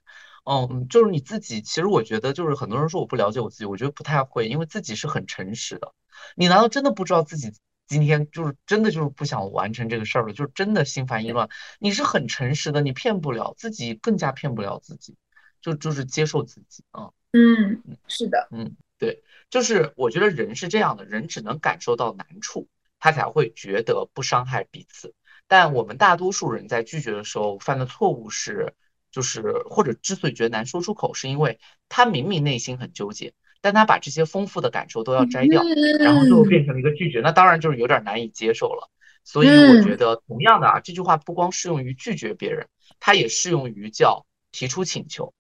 嗯，就是你自己。其实我觉得，就是很多人说我不了解我自己，我觉得不太会，因为自己是很诚实的。你难道真的不知道自己今天就是真的就是不想完成这个事儿了？就是真的心烦意乱？你是很诚实的，你骗不了自己，更加骗不了自己。就就是接受自己啊。嗯，是的，嗯，对，就是我觉得人是这样的，人只能感受到难处，他才会觉得不伤害彼此。但我们大多数人在拒绝的时候犯的错误是。就是或者之所以觉得难说出口，是因为他明明内心很纠结，但他把这些丰富的感受都要摘掉，然后最后变成了一个拒绝，那当然就是有点难以接受了。所以我觉得同样的啊，这句话不光适用于拒绝别人，它也适用于叫提出请求。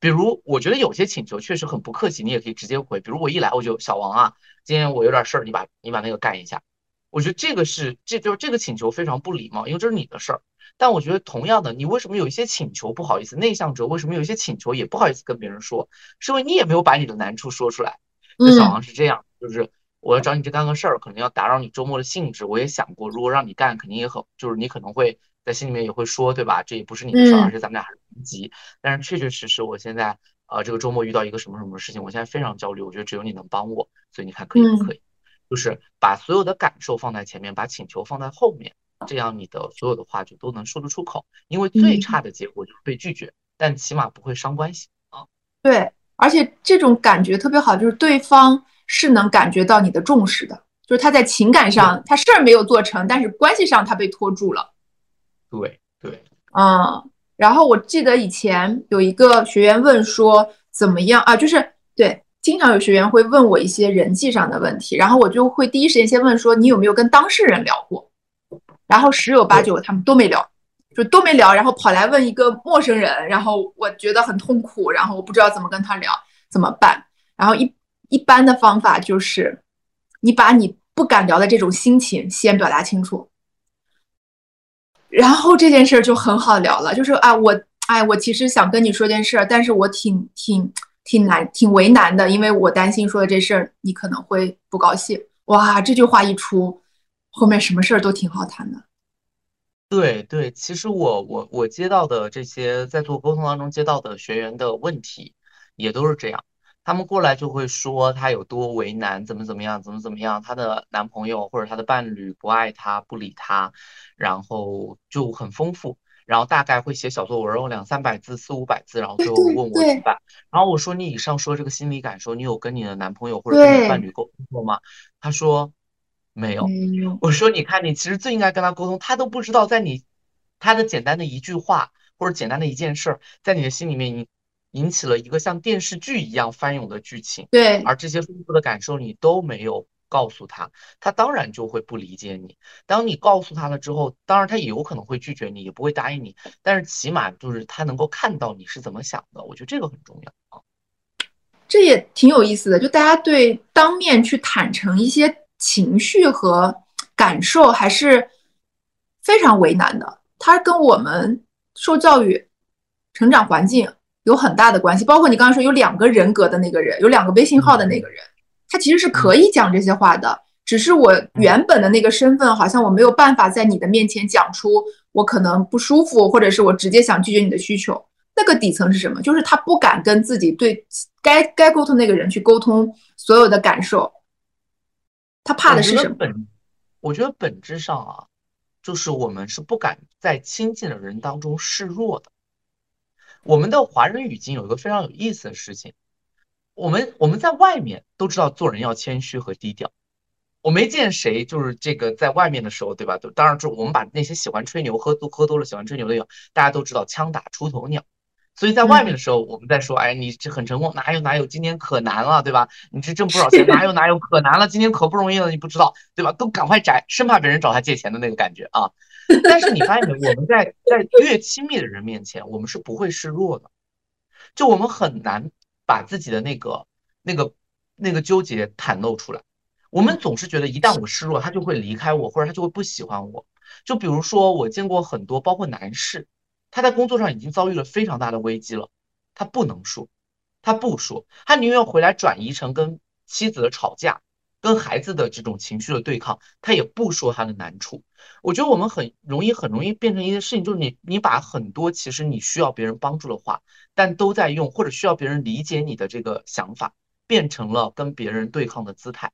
比如我觉得有些请求确实很不客气，你也可以直接回。比如我一来我就小王啊，今天我有点事儿，你把你把那个干一下。我觉得这个是这就是这个请求非常不礼貌，因为这是你的事儿。但我觉得同样的，你为什么有一些请求不好意思？内向者为什么有一些请求也不好意思跟别人说？是因为你也没有把你的难处说出来。那小王是这样，就是我要找你去干个事儿，可能要打扰你周末的兴致。我也想过，如果让你干，肯定也很，就是你可能会在心里面也会说，对吧？这也不是你的事儿，而且咱们俩还是同级。但是确确实实，我现在呃这个周末遇到一个什么什么事情，我现在非常焦虑，我觉得只有你能帮我，所以你看可以不可以？就是把所有的感受放在前面，把请求放在后面。这样你的所有的话就都能说得出口，因为最差的结果就是被拒绝，但起码不会伤关系啊。对，而且这种感觉特别好，就是对方是能感觉到你的重视的，就是他在情感上他事儿没有做成，但是关系上他被拖住了。对对，嗯。然后我记得以前有一个学员问说怎么样啊？就是对，经常有学员会问我一些人际上的问题，然后我就会第一时间先问说你有没有跟当事人聊过？然后十有八九他们都没聊，就都没聊，然后跑来问一个陌生人，然后我觉得很痛苦，然后我不知道怎么跟他聊，怎么办？然后一一般的方法就是，你把你不敢聊的这种心情先表达清楚，然后这件事儿就很好聊了。就是啊，我哎，我其实想跟你说件事儿，但是我挺挺挺难，挺为难的，因为我担心说的这事儿你可能会不高兴。哇，这句话一出。后面什么事儿都挺好谈的，对对，其实我我我接到的这些在做沟通当中接到的学员的问题，也都是这样，他们过来就会说他有多为难，怎么怎么样，怎么怎么样，她的男朋友或者她的伴侣不爱她，不理她，然后就很丰富，然后大概会写小作文，有两三百字，四五百字，然后最后问我怎么办，然后我说你以上说这个心理感受，你有跟你的男朋友或者跟你的伴侣沟通过吗？他说。没有，我说你看，你其实最应该跟他沟通，他都不知道，在你他的简单的一句话或者简单的一件事儿，在你的心里面引引起了一个像电视剧一样翻涌的剧情。对，而这些丰富的感受你都没有告诉他，他当然就会不理解你。当你告诉他了之后，当然他也有可能会拒绝你，也不会答应你，但是起码就是他能够看到你是怎么想的，我觉得这个很重要啊。这也挺有意思的，就大家对当面去坦诚一些。情绪和感受还是非常为难的，它跟我们受教育、成长环境有很大的关系。包括你刚刚说有两个人格的那个人，有两个微信号的那个人，他其实是可以讲这些话的，只是我原本的那个身份好像我没有办法在你的面前讲出我可能不舒服，或者是我直接想拒绝你的需求。那个底层是什么？就是他不敢跟自己对该该沟通那个人去沟通所有的感受。他怕的是什么？本我觉得本质上啊，就是我们是不敢在亲近的人当中示弱的。我们的华人语境有一个非常有意思的事情，我们我们在外面都知道做人要谦虚和低调。我没见谁就是这个在外面的时候，对吧？都当然，就我们把那些喜欢吹牛、喝多喝多了喜欢吹牛的人，大家都知道枪打出头鸟。所以在外面的时候，我们在说，哎，你这很成功，哪有哪有，今年可难了，对吧？你这挣不少钱，哪有哪有可难了，今年可不容易了，你不知道，对吧？都赶快摘，生怕别人找他借钱的那个感觉啊。但是你发现没？我们在在越亲密的人面前，我们是不会示弱的，就我们很难把自己的那个那个那个纠结袒露出来。我们总是觉得，一旦我示弱，他就会离开我，或者他就会不喜欢我。就比如说，我见过很多，包括男士。他在工作上已经遭遇了非常大的危机了，他不能说，他不说，他宁愿回来转移成跟妻子的吵架，跟孩子的这种情绪的对抗，他也不说他的难处。我觉得我们很容易很容易变成一件事情，就是你你把很多其实你需要别人帮助的话，但都在用或者需要别人理解你的这个想法，变成了跟别人对抗的姿态。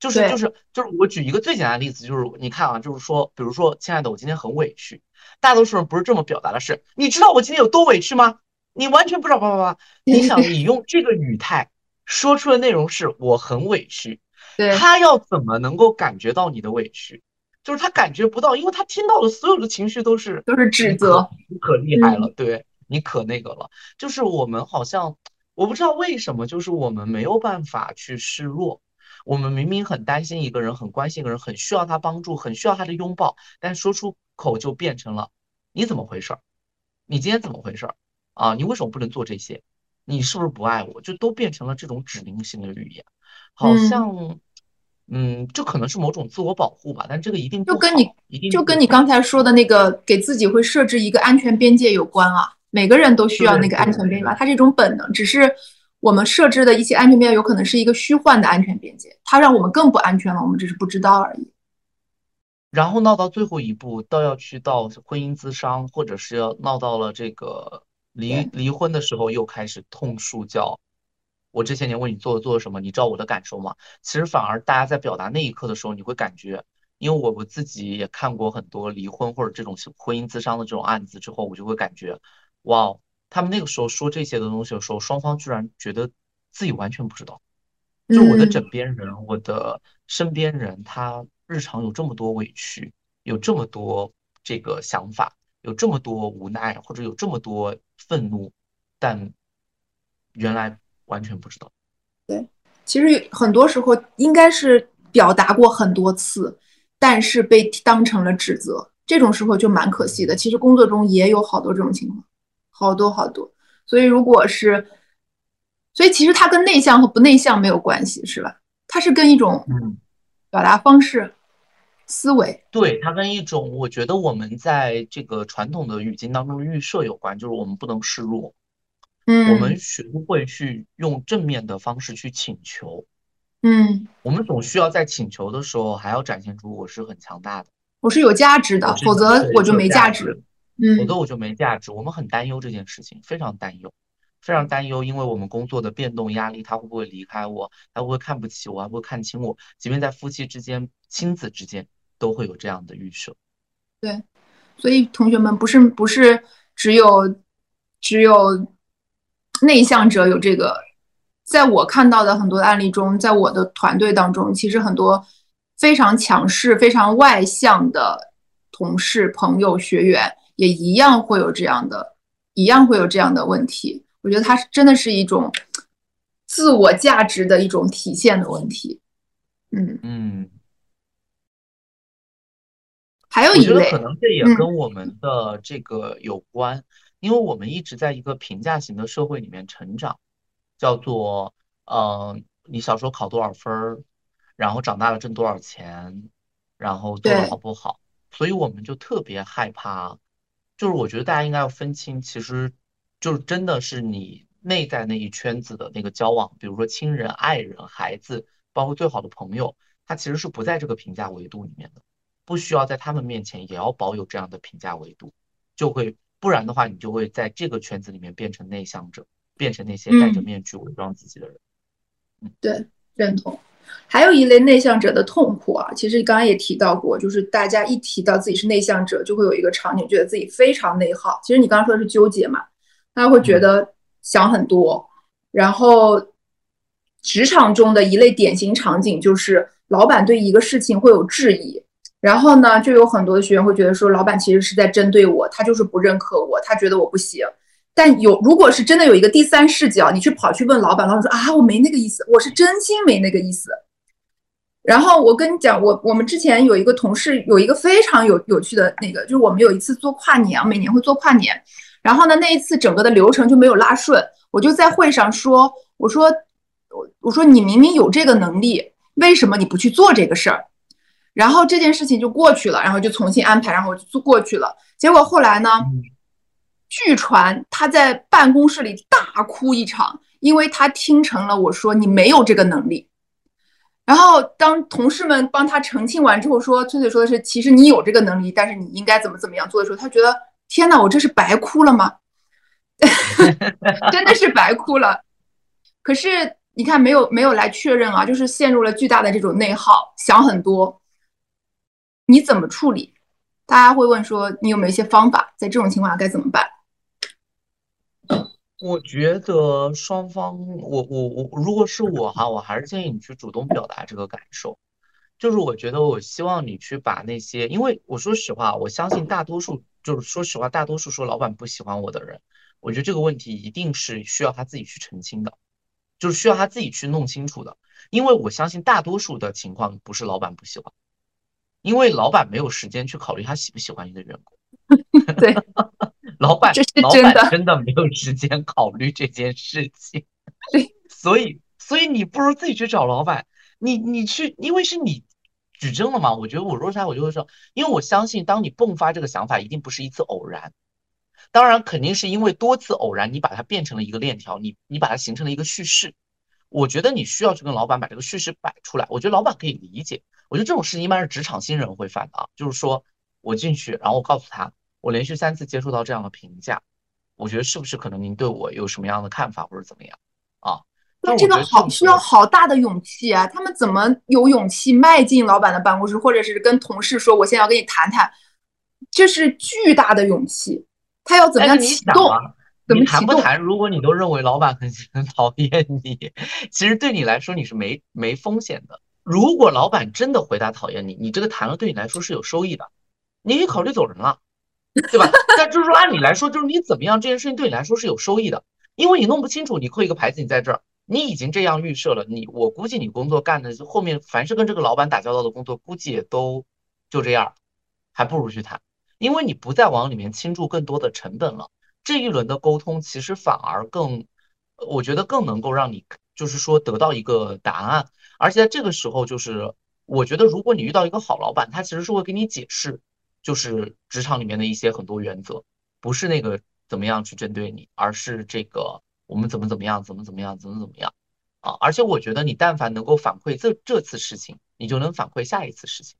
就是就是就是我举一个最简单的例子，就是你看啊，就是说，比如说，亲爱的，我今天很委屈。大多数人不是这么表达的，是你知道我今天有多委屈吗？你完全不知道，叭叭叭。你想，你用这个语态说出的内容是我很委屈，他要怎么能够感觉到你的委屈？就是他感觉不到，因为他听到的所有的情绪都是都是指责，你可厉害了，对你可那个了。就是我们好像我不知道为什么，就是我们没有办法去示弱。我们明明很担心一个人，很关心一个人，很需要他帮助，很需要他的拥抱，但说出口就变成了你怎么回事儿？你今天怎么回事儿？啊，你为什么不能做这些？你是不是不爱我？就都变成了这种指令性的语言，好像，嗯，这可能是某种自我保护吧，但这个一定就跟你就跟你刚才说的那个给自己会设置一个安全边界有关啊。每个人都需要那个安全边界，它是一种本能，只是。我们设置的一些安全边界有可能是一个虚幻的安全边界，它让我们更不安全了，我们只是不知道而已。然后闹到最后一步，倒要去到婚姻咨商，或者是要闹到了这个离离婚的时候，又开始痛述叫我这些年为你做做了什么，你知道我的感受吗？其实反而大家在表达那一刻的时候，你会感觉，因为我我自己也看过很多离婚或者这种婚姻咨商的这种案子之后，我就会感觉，哇。他们那个时候说这些的东西的时候，双方居然觉得自己完全不知道。就我的枕边人，我的身边人，他日常有这么多委屈，有这么多这个想法，有这么多无奈，或者有这么多愤怒，但原来完全不知道。对，其实很多时候应该是表达过很多次，但是被当成了指责，这种时候就蛮可惜的。其实工作中也有好多这种情况。好多好多，所以如果是，所以其实它跟内向和不内向没有关系，是吧？它是跟一种表达方式、思维。对，它跟一种我觉得我们在这个传统的语境当中的预设有关，就是我们不能示弱，嗯，我们学不会去用正面的方式去请求，嗯，我们总需要在请求的时候还要展现出我是很强大的，我是有价值的，否则我就没价值。否则我就没价值。我们很担忧这件事情，非常担忧，非常担忧，因为我们工作的变动压力，他会不会离开我？他会不会看不起我？会不会看轻我？即便在夫妻之间、亲子之间，都会有这样的预设。对，所以同学们不是不是只有只有内向者有这个，在我看到的很多案例中，在我的团队当中，其实很多非常强势、非常外向的同事、朋友、学员。也一样会有这样的，一样会有这样的问题。我觉得它是真的是一种自我价值的一种体现的问题。嗯嗯，还有一类，可能这也跟我们的这个有关，因为我们一直在一个评价型的社会里面成长，叫做嗯，你小时候考多少分儿，然后长大了挣多少钱，然后做的好不好，所以我们就特别害怕。就是我觉得大家应该要分清，其实就是真的是你内在那一圈子的那个交往，比如说亲人、爱人、孩子，包括最好的朋友，他其实是不在这个评价维度里面的，不需要在他们面前也要保有这样的评价维度，就会不然的话，你就会在这个圈子里面变成内向者，变成那些戴着面具伪装自己的人。嗯，对，认同。还有一类内向者的痛苦啊，其实刚刚也提到过，就是大家一提到自己是内向者，就会有一个场景，觉得自己非常内耗。其实你刚刚说的是纠结嘛，大家会觉得想很多。然后，职场中的一类典型场景就是，老板对一个事情会有质疑，然后呢，就有很多的学员会觉得说，老板其实是在针对我，他就是不认可我，他觉得我不行。但有，如果是真的有一个第三视角，你去跑去问老板，老板说啊，我没那个意思，我是真心没那个意思。然后我跟你讲，我我们之前有一个同事，有一个非常有有趣的那个，就是我们有一次做跨年，每年会做跨年。然后呢，那一次整个的流程就没有拉顺，我就在会上说，我说我我说你明明有这个能力，为什么你不去做这个事儿？然后这件事情就过去了，然后就重新安排，然后就过去了。结果后来呢？据传他在办公室里大哭一场，因为他听成了我说你没有这个能力。然后当同事们帮他澄清完之后，说翠翠说的是，其实你有这个能力，但是你应该怎么怎么样做的时候，他觉得天哪，我这是白哭了吗？真的是白哭了。可是你看，没有没有来确认啊，就是陷入了巨大的这种内耗，想很多。你怎么处理？大家会问说，你有没有一些方法？在这种情况下该怎么办？我觉得双方，我我我，如果是我哈，我还是建议你去主动表达这个感受。就是我觉得，我希望你去把那些，因为我说实话，我相信大多数，就是说实话，大多数说老板不喜欢我的人，我觉得这个问题一定是需要他自己去澄清的，就是需要他自己去弄清楚的。因为我相信大多数的情况不是老板不喜欢，因为老板没有时间去考虑他喜不喜欢一个员工。对。老板，这是真的，真的没有时间考虑这件事情。对，所以，所以你不如自己去找老板。你，你去，因为是你举证了嘛。我觉得我若是他，我就会说，因为我相信，当你迸发这个想法，一定不是一次偶然。当然，肯定是因为多次偶然，你把它变成了一个链条，你，你把它形成了一个叙事。我觉得你需要去跟老板把这个叙事摆出来。我觉得老板可以理解。我觉得这种事情一般是职场新人会犯的啊，就是说我进去，然后我告诉他。我连续三次接触到这样的评价，我觉得是不是可能您对我有什么样的看法或者怎么样啊？那这个好需要好大的勇气啊！他们怎么有勇气迈进老板的办公室，或者是跟同事说我现在要跟你谈谈？这是巨大的勇气。他要怎么样启动？你谈不谈？如果你都认为老板很很讨厌你，其实对你来说你是没没风险的。如果老板真的回答讨厌你，你这个谈了对你来说是有收益的，你可以考虑走人了。对吧？但就是说，按理来说，就是你怎么样这件事情对你来说是有收益的，因为你弄不清楚，你扣一个牌子，你在这儿，你已经这样预设了，你我估计你工作干的后面，凡是跟这个老板打交道的工作，估计也都就这样，还不如去谈，因为你不再往里面倾注更多的成本了。这一轮的沟通其实反而更，我觉得更能够让你就是说得到一个答案，而且在这个时候，就是我觉得如果你遇到一个好老板，他其实是会给你解释。就是职场里面的一些很多原则，不是那个怎么样去针对你，而是这个我们怎么怎么样，怎么怎么样，怎么怎么样啊！而且我觉得你但凡能够反馈这这次事情，你就能反馈下一次事情，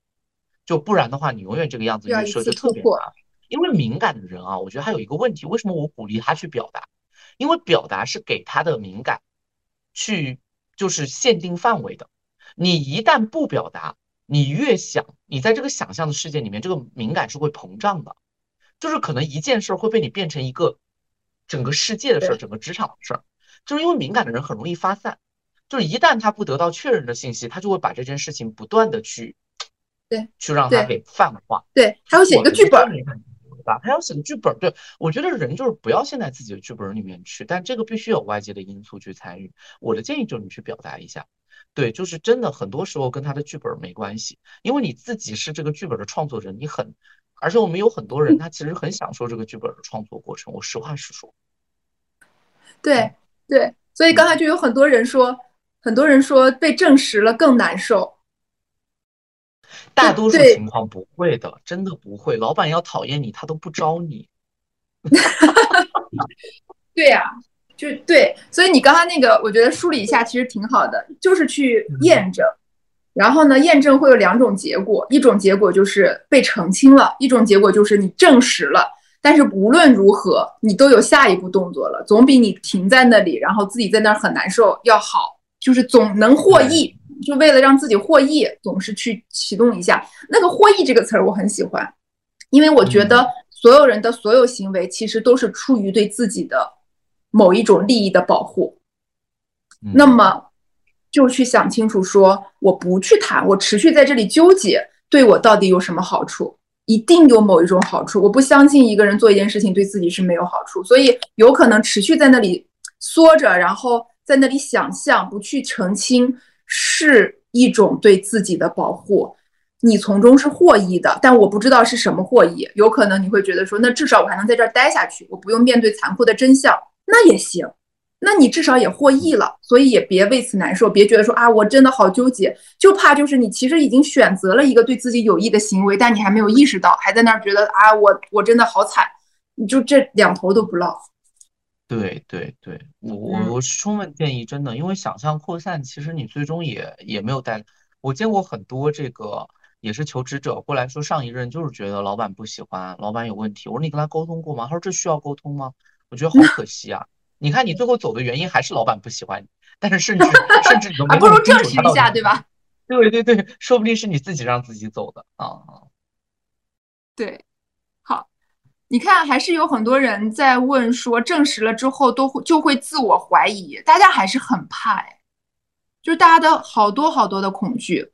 就不然的话，你永远这个样子预设就特别麻烦。因为敏感的人啊，我觉得还有一个问题，为什么我鼓励他去表达？因为表达是给他的敏感去就是限定范围的，你一旦不表达。你越想，你在这个想象的世界里面，这个敏感是会膨胀的，就是可能一件事会被你变成一个整个世界的事儿，整个职场的事儿，就是因为敏感的人很容易发散，就是一旦他不得到确认的信息，他就会把这件事情不断的去，对，去让他给泛化，对，他要写。一个剧本，他要写个剧本，对我觉得人就是不要陷在自己的剧本里面去，但这个必须有外界的因素去参与。我的建议就是你去表达一下。对，就是真的，很多时候跟他的剧本没关系，因为你自己是这个剧本的创作者，你很，而且我们有很多人，他其实很享受这个剧本的创作过程。我实话实说。对对，所以刚才就有很多人说，很多人说被证实了更难受。大多数情况不会的，真的不会。老板要讨厌你，他都不招你。对呀。就对，所以你刚刚那个，我觉得梳理一下其实挺好的，就是去验证，然后呢，验证会有两种结果，一种结果就是被澄清了，一种结果就是你证实了。但是无论如何，你都有下一步动作了，总比你停在那里，然后自己在那儿很难受要好。就是总能获益，就为了让自己获益，总是去启动一下那个“获益”这个词儿，我很喜欢，因为我觉得所有人的所有行为其实都是出于对自己的。某一种利益的保护，那么就去想清楚，说我不去谈，我持续在这里纠结，对我到底有什么好处？一定有某一种好处。我不相信一个人做一件事情对自己是没有好处，所以有可能持续在那里缩着，然后在那里想象，不去澄清，是一种对自己的保护。你从中是获益的，但我不知道是什么获益。有可能你会觉得说，那至少我还能在这儿待下去，我不用面对残酷的真相。那也行，那你至少也获益了，所以也别为此难受，别觉得说啊，我真的好纠结，就怕就是你其实已经选择了一个对自己有益的行为，但你还没有意识到，还在那儿觉得啊，我我真的好惨，你就这两头都不落。对对对，我我我是充分建议，真的，因为想象扩散，其实你最终也也没有带，我见过很多这个也是求职者过来说，上一任就是觉得老板不喜欢，老板有问题。我说你跟他沟通过吗？他说这需要沟通吗？我觉得好可惜啊！你看你最后走的原因还是老板不喜欢你，但是甚至甚至你都 没不如证实一下，对吧？对对对，说不定是你自己让自己走的啊。对，好，你看还是有很多人在问说，证实了之后都会就会自我怀疑，大家还是很怕，就是大家的好多好多的恐惧。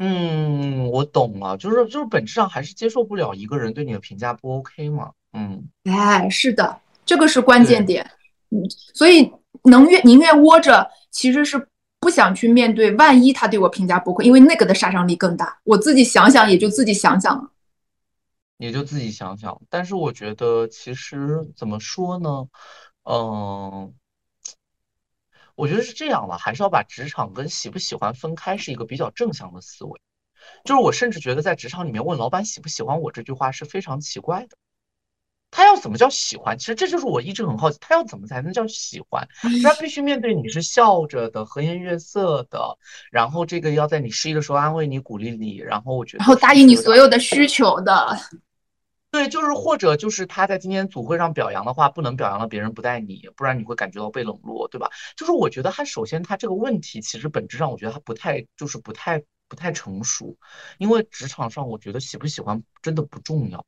嗯，我懂了，就是就是本质上还是接受不了一个人对你的评价不 OK 嘛。嗯，哎，是的，这个是关键点。嗯，所以能愿宁愿窝着，其实是不想去面对，万一他对我评价不 OK，因为那个的杀伤力更大。我自己想想，也就自己想想了，你就自己想想。但是我觉得，其实怎么说呢？嗯。我觉得是这样吧，还是要把职场跟喜不喜欢分开，是一个比较正向的思维。就是我甚至觉得，在职场里面问老板喜不喜欢我这句话是非常奇怪的。他要怎么叫喜欢？其实这就是我一直很好奇，他要怎么才能叫喜欢？他必须面对你是笑着的、和颜悦色的，然后这个要在你失意的时候安慰你、鼓励你，然后我觉得，然后答应你所有的需求的。对，就是或者就是他在今天组会上表扬的话，不能表扬了别人不带你，不然你会感觉到被冷落，对吧？就是我觉得他首先他这个问题其实本质上我觉得他不太就是不太不太成熟，因为职场上我觉得喜不喜欢真的不重要。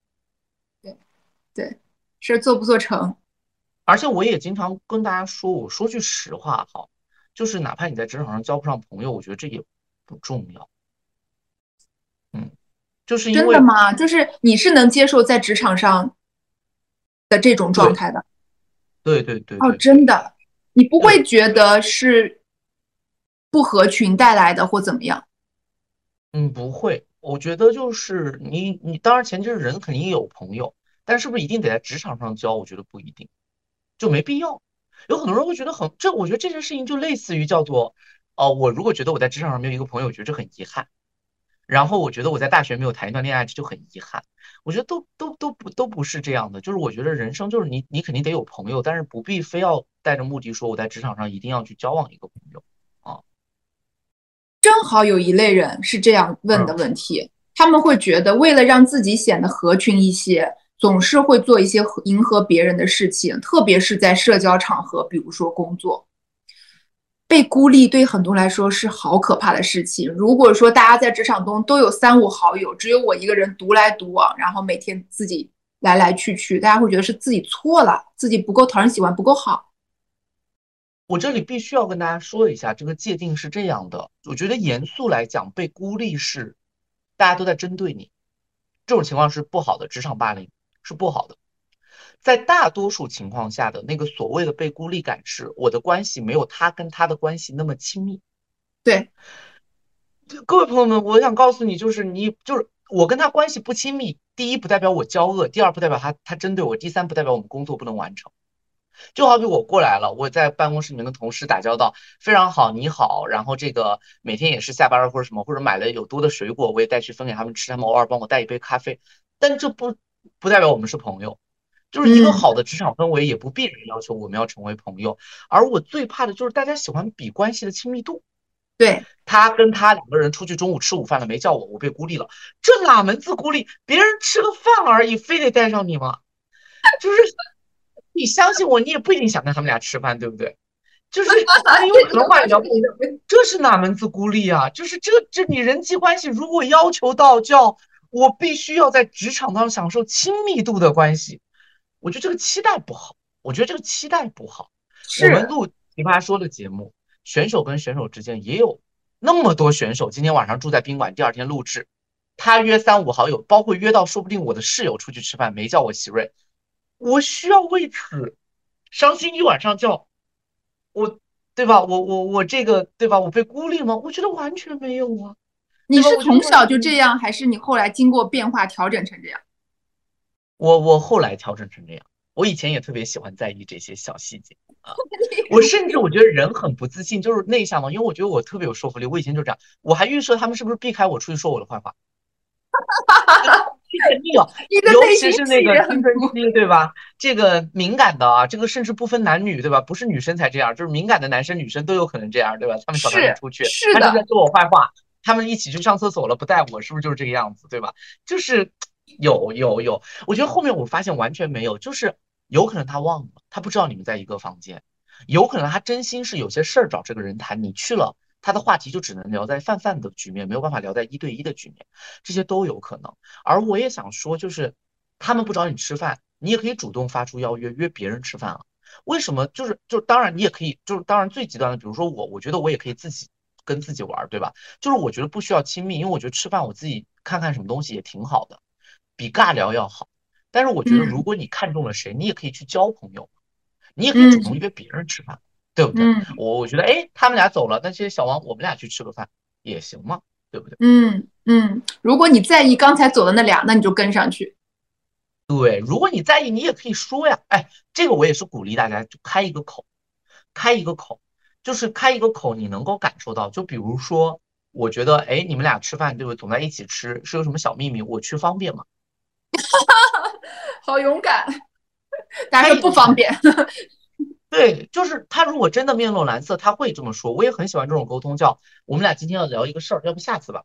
对，对，是做不做成。而且我也经常跟大家说，我说句实话哈，就是哪怕你在职场上交不上朋友，我觉得这也不重要。嗯。就是真的吗？就是你是能接受在职场上的这种状态的？对对对。哦，真的，你不会觉得是不合群带来的或怎么样？嗯，不会。我觉得就是你，你当然前提是人肯定有朋友，但是不是一定得在职场上交？我觉得不一定，就没必要。有很多人会觉得很这，我觉得这件事情就类似于叫做哦，我如果觉得我在职场上没有一个朋友，我觉得这很遗憾。然后我觉得我在大学没有谈一段恋爱，这就很遗憾。我觉得都都都不都不是这样的，就是我觉得人生就是你你肯定得有朋友，但是不必非要带着目的说我在职场上一定要去交往一个朋友啊。正好有一类人是这样问的问题，他们会觉得为了让自己显得合群一些，总是会做一些迎合别人的事情，特别是在社交场合，比如说工作。被孤立对很多来说是好可怕的事情。如果说大家在职场中都有三五好友，只有我一个人独来独往，然后每天自己来来去去，大家会觉得是自己错了，自己不够讨人喜欢，不够好。我这里必须要跟大家说一下，这个界定是这样的。我觉得严肃来讲，被孤立是大家都在针对你，这种情况是不好的，职场霸凌是不好的。在大多数情况下的那个所谓的被孤立感，是我的关系没有他跟他的关系那么亲密。对，各位朋友们，我想告诉你，就是你就是我跟他关系不亲密。第一，不代表我骄恶；第二，不代表他他针对我；第三，不代表我们工作不能完成。就好比我过来了，我在办公室里面跟同事打交道非常好，你好，然后这个每天也是下班了或者什么，或者买了有多的水果，我也带去分给他们吃，他们偶尔帮我带一杯咖啡，但这不不代表我们是朋友。就是一个好的职场氛围，也不必然要求我们要成为朋友。而我最怕的就是大家喜欢比关系的亲密度。对他跟他两个人出去中午吃午饭了，没叫我，我被孤立了。这哪门子孤立？别人吃个饭而已，非得带上你吗？就是你相信我，你也不一定想跟他们俩吃饭，对不对？就是因为可能话聊不这是哪门子孤立啊？就是这这你人际关系如果要求到叫我必须要在职场上享受亲密度的关系。我觉得这个期待不好，我觉得这个期待不好。我们录奇葩说的节目，选手跟选手之间也有那么多选手，今天晚上住在宾馆，第二天录制，他约三五好友，包括约到说不定我的室友出去吃饭，没叫我席瑞，我需要为此伤心一晚上觉，我对吧？我我我这个对吧？我被孤立吗？我觉得完全没有啊。你是从小就这样，还是你后来经过变化调整成这样？我我后来调整成这样，我以前也特别喜欢在意这些小细节啊。我甚至我觉得人很不自信，就是内向嘛，因为我觉得我特别有说服力。我以前就这样，我还预设他们是不是避开我出去说我的坏话。肯定有，尤其是那个青春期，对吧？这个敏感的啊，这个甚至不分男女，对吧？不是女生才这样，就是敏感的男生女生都有可能这样，对吧？他们找他出去，他就在说我坏话。他们一起去上厕所了，不带我，是不是就是这个样子，对吧？就是有有有，我觉得后面我发现完全没有，就是有可能他忘了，他不知道你们在一个房间，有可能他真心是有些事儿找这个人谈，你去了。他的话题就只能聊在泛泛的局面，没有办法聊在一对一的局面，这些都有可能。而我也想说，就是他们不找你吃饭，你也可以主动发出邀约，约别人吃饭啊。为什么？就是就当然你也可以，就是当然最极端的，比如说我，我觉得我也可以自己跟自己玩，对吧？就是我觉得不需要亲密，因为我觉得吃饭我自己看看什么东西也挺好的，比尬聊要好。但是我觉得如果你看中了谁，你也可以去交朋友，你也可以主动约别人吃饭。对不对？我我觉得，哎，他们俩走了，那些小王，我们俩去吃个饭也行嘛，对不对？嗯嗯，如果你在意刚才走的那俩，那你就跟上去。对，如果你在意，你也可以说呀。哎，这个我也是鼓励大家，就开一个口，开一个口，就是开一个口，你能够感受到。就比如说，我觉得，哎，你们俩吃饭，对不对？总在一起吃，是有什么小秘密？我去方便吗？好勇敢，但是不方便。对，就是他如果真的面露难色，他会这么说。我也很喜欢这种沟通，叫我们俩今天要聊一个事儿，要不下次吧？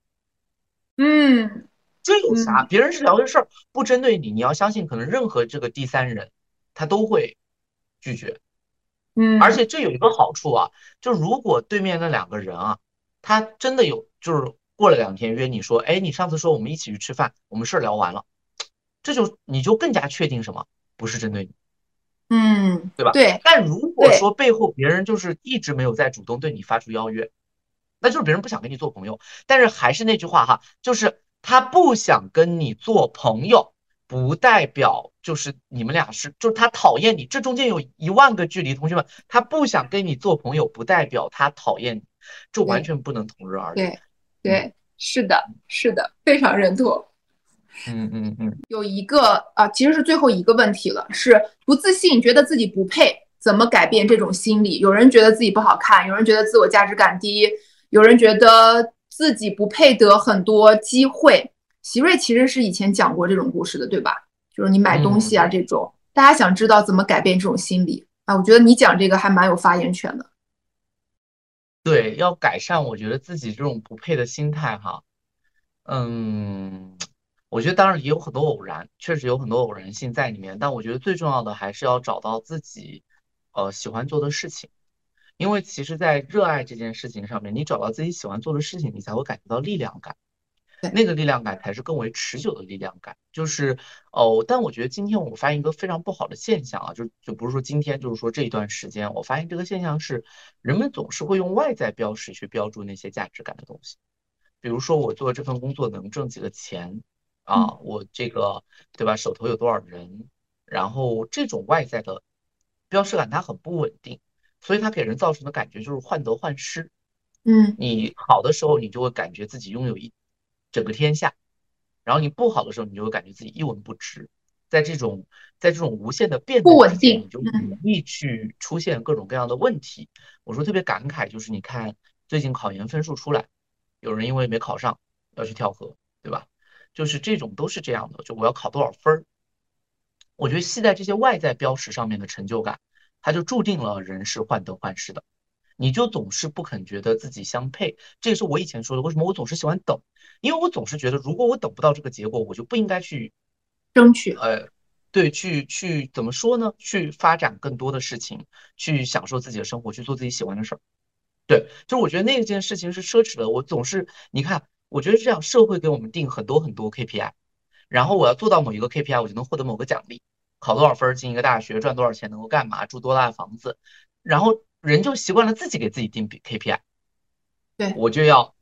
嗯，这有啥？别人是聊的事儿，不针对你，你要相信，可能任何这个第三人，他都会拒绝。嗯，而且这有一个好处啊，就如果对面那两个人啊，他真的有，就是过了两天约你说，哎，你上次说我们一起去吃饭，我们事儿聊完了，这就你就更加确定什么？不是针对你。嗯，对吧？对。但如果说背后别人就是一直没有在主动对你发出邀约，那就是别人不想跟你做朋友。但是还是那句话哈，就是他不想跟你做朋友，不代表就是你们俩是，就是他讨厌你。这中间有一万个距离，同学们，他不想跟你做朋友，不代表他讨厌你，这完全不能同日而语。对，对，是的，是的，非常认同。嗯嗯嗯，有一个啊，其实是最后一个问题了，是不自信，觉得自己不配，怎么改变这种心理？有人觉得自己不好看，有人觉得自我价值感低，有人觉得自己不配得很多机会。席瑞其实是以前讲过这种故事的，对吧？就是你买东西啊这种，大家想知道怎么改变这种心理啊？我觉得你讲这个还蛮有发言权的。对，要改善，我觉得自己这种不配的心态哈，嗯。我觉得当然也有很多偶然，确实有很多偶然性在里面。但我觉得最重要的还是要找到自己，呃，喜欢做的事情。因为其实，在热爱这件事情上面，你找到自己喜欢做的事情，你才会感觉到力量感。那个力量感才是更为持久的力量感。就是哦，但我觉得今天我发现一个非常不好的现象啊，就就不是说今天，就是说这一段时间，我发现这个现象是，人们总是会用外在标识去标注那些价值感的东西。比如说，我做这份工作能挣几个钱。啊，我这个对吧？手头有多少人？然后这种外在的标识感它很不稳定，所以它给人造成的感觉就是患得患失。嗯，你好的时候你就会感觉自己拥有一整个天下，然后你不好的时候你就会感觉自己一文不值。在这种在这种无限的变不稳定，你就容易去出现各种各样的问题。我说特别感慨，就是你看最近考研分数出来，有人因为没考上要去跳河，对吧？就是这种都是这样的，就我要考多少分儿，我觉得系在这些外在标识上面的成就感，它就注定了人是患得患失的，你就总是不肯觉得自己相配。这也是我以前说的，为什么我总是喜欢等，因为我总是觉得如果我等不到这个结果，我就不应该去争取。呃，对，去去怎么说呢？去发展更多的事情，去享受自己的生活，去做自己喜欢的事儿。对，就是我觉得那件事情是奢侈的。我总是你看。我觉得这样，社会给我们定很多很多 KPI，然后我要做到某一个 KPI，我就能获得某个奖励，考多少分进一个大学，赚多少钱，能够干嘛，住多大的房子，然后人就习惯了自己给自己定 KPI。对，我就要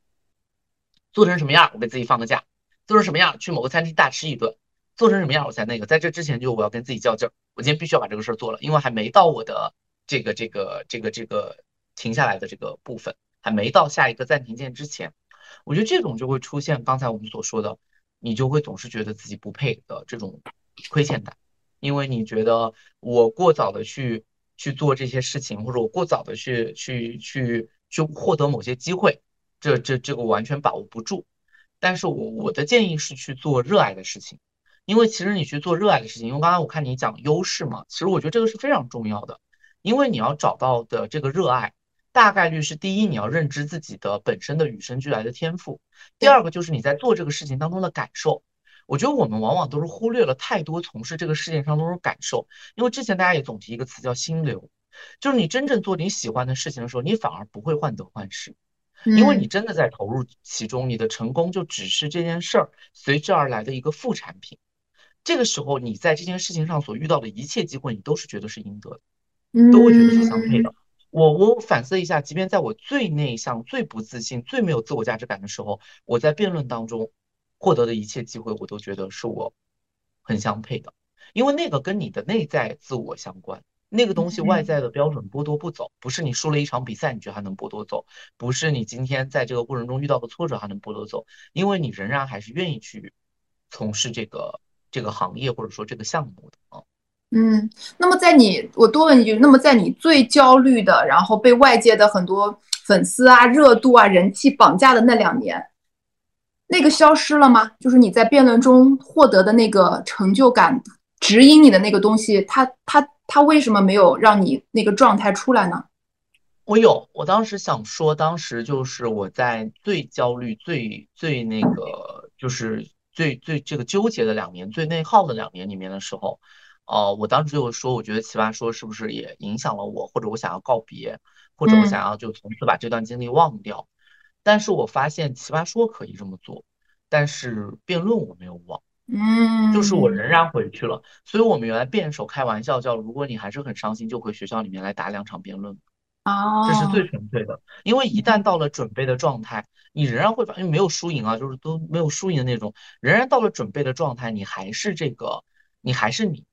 做成什么样，我给自己放个假，做成什么样，去某个餐厅大吃一顿，做成什么样，我才那个。在这之前，就我要跟自己较劲儿，我今天必须要把这个事儿做了，因为还没到我的这个这个这个这个停下来的这个部分，还没到下一个暂停键之前。我觉得这种就会出现刚才我们所说的，你就会总是觉得自己不配的这种亏欠感，因为你觉得我过早的去去做这些事情，或者我过早的去去去去获得某些机会，这这这个完全把握不住。但是我我的建议是去做热爱的事情，因为其实你去做热爱的事情，因为刚才我看你讲优势嘛，其实我觉得这个是非常重要的，因为你要找到的这个热爱，大概率是第一，你要认知自己的本身的与生俱来的天赋；第二个就是你在做这个事情当中的感受。我觉得我们往往都是忽略了太多从事这个事情上都是感受，因为之前大家也总提一个词叫心流，就是你真正做你喜欢的事情的时候，你反而不会患得患失。因为你真的在投入其中，你的成功就只是这件事儿随之而来的一个副产品。这个时候，你在这件事情上所遇到的一切机会，你都是觉得是应得的，都会觉得是相配的。我我反思一下，即便在我最内向、最不自信、最没有自我价值感的时候，我在辩论当中获得的一切机会，我都觉得是我很相配的，因为那个跟你的内在自我相关。那个东西外在的标准剥夺不走，不是你输了一场比赛，你觉得还能剥夺走？不是你今天在这个过程中遇到的挫折还能剥夺走？因为你仍然还是愿意去从事这个这个行业或者说这个项目的啊。嗯，那么在你，我多问一句，那么在你最焦虑的，然后被外界的很多粉丝啊、热度啊、人气绑架的那两年，那个消失了吗？就是你在辩论中获得的那个成就感，指引你的那个东西，它它。它为什么没有让你那个状态出来呢？我有，我当时想说，当时就是我在最焦虑、最最那个，就是最最这个纠结的两年、最内耗的两年里面的时候，呃，我当时就说，我觉得奇葩说是不是也影响了我，或者我想要告别，或者我想要就从此把这段经历忘掉。但是我发现奇葩说可以这么做，但是辩论我没有忘。嗯，就是我仍然回去了，所以我们原来辩手开玩笑叫，如果你还是很伤心，就回学校里面来打两场辩论。哦，这是最纯粹的，因为一旦到了准备的状态，你仍然会发，因为没有输赢啊，就是都没有输赢的那种，仍然到了准备的状态，你还是这个，你还是你，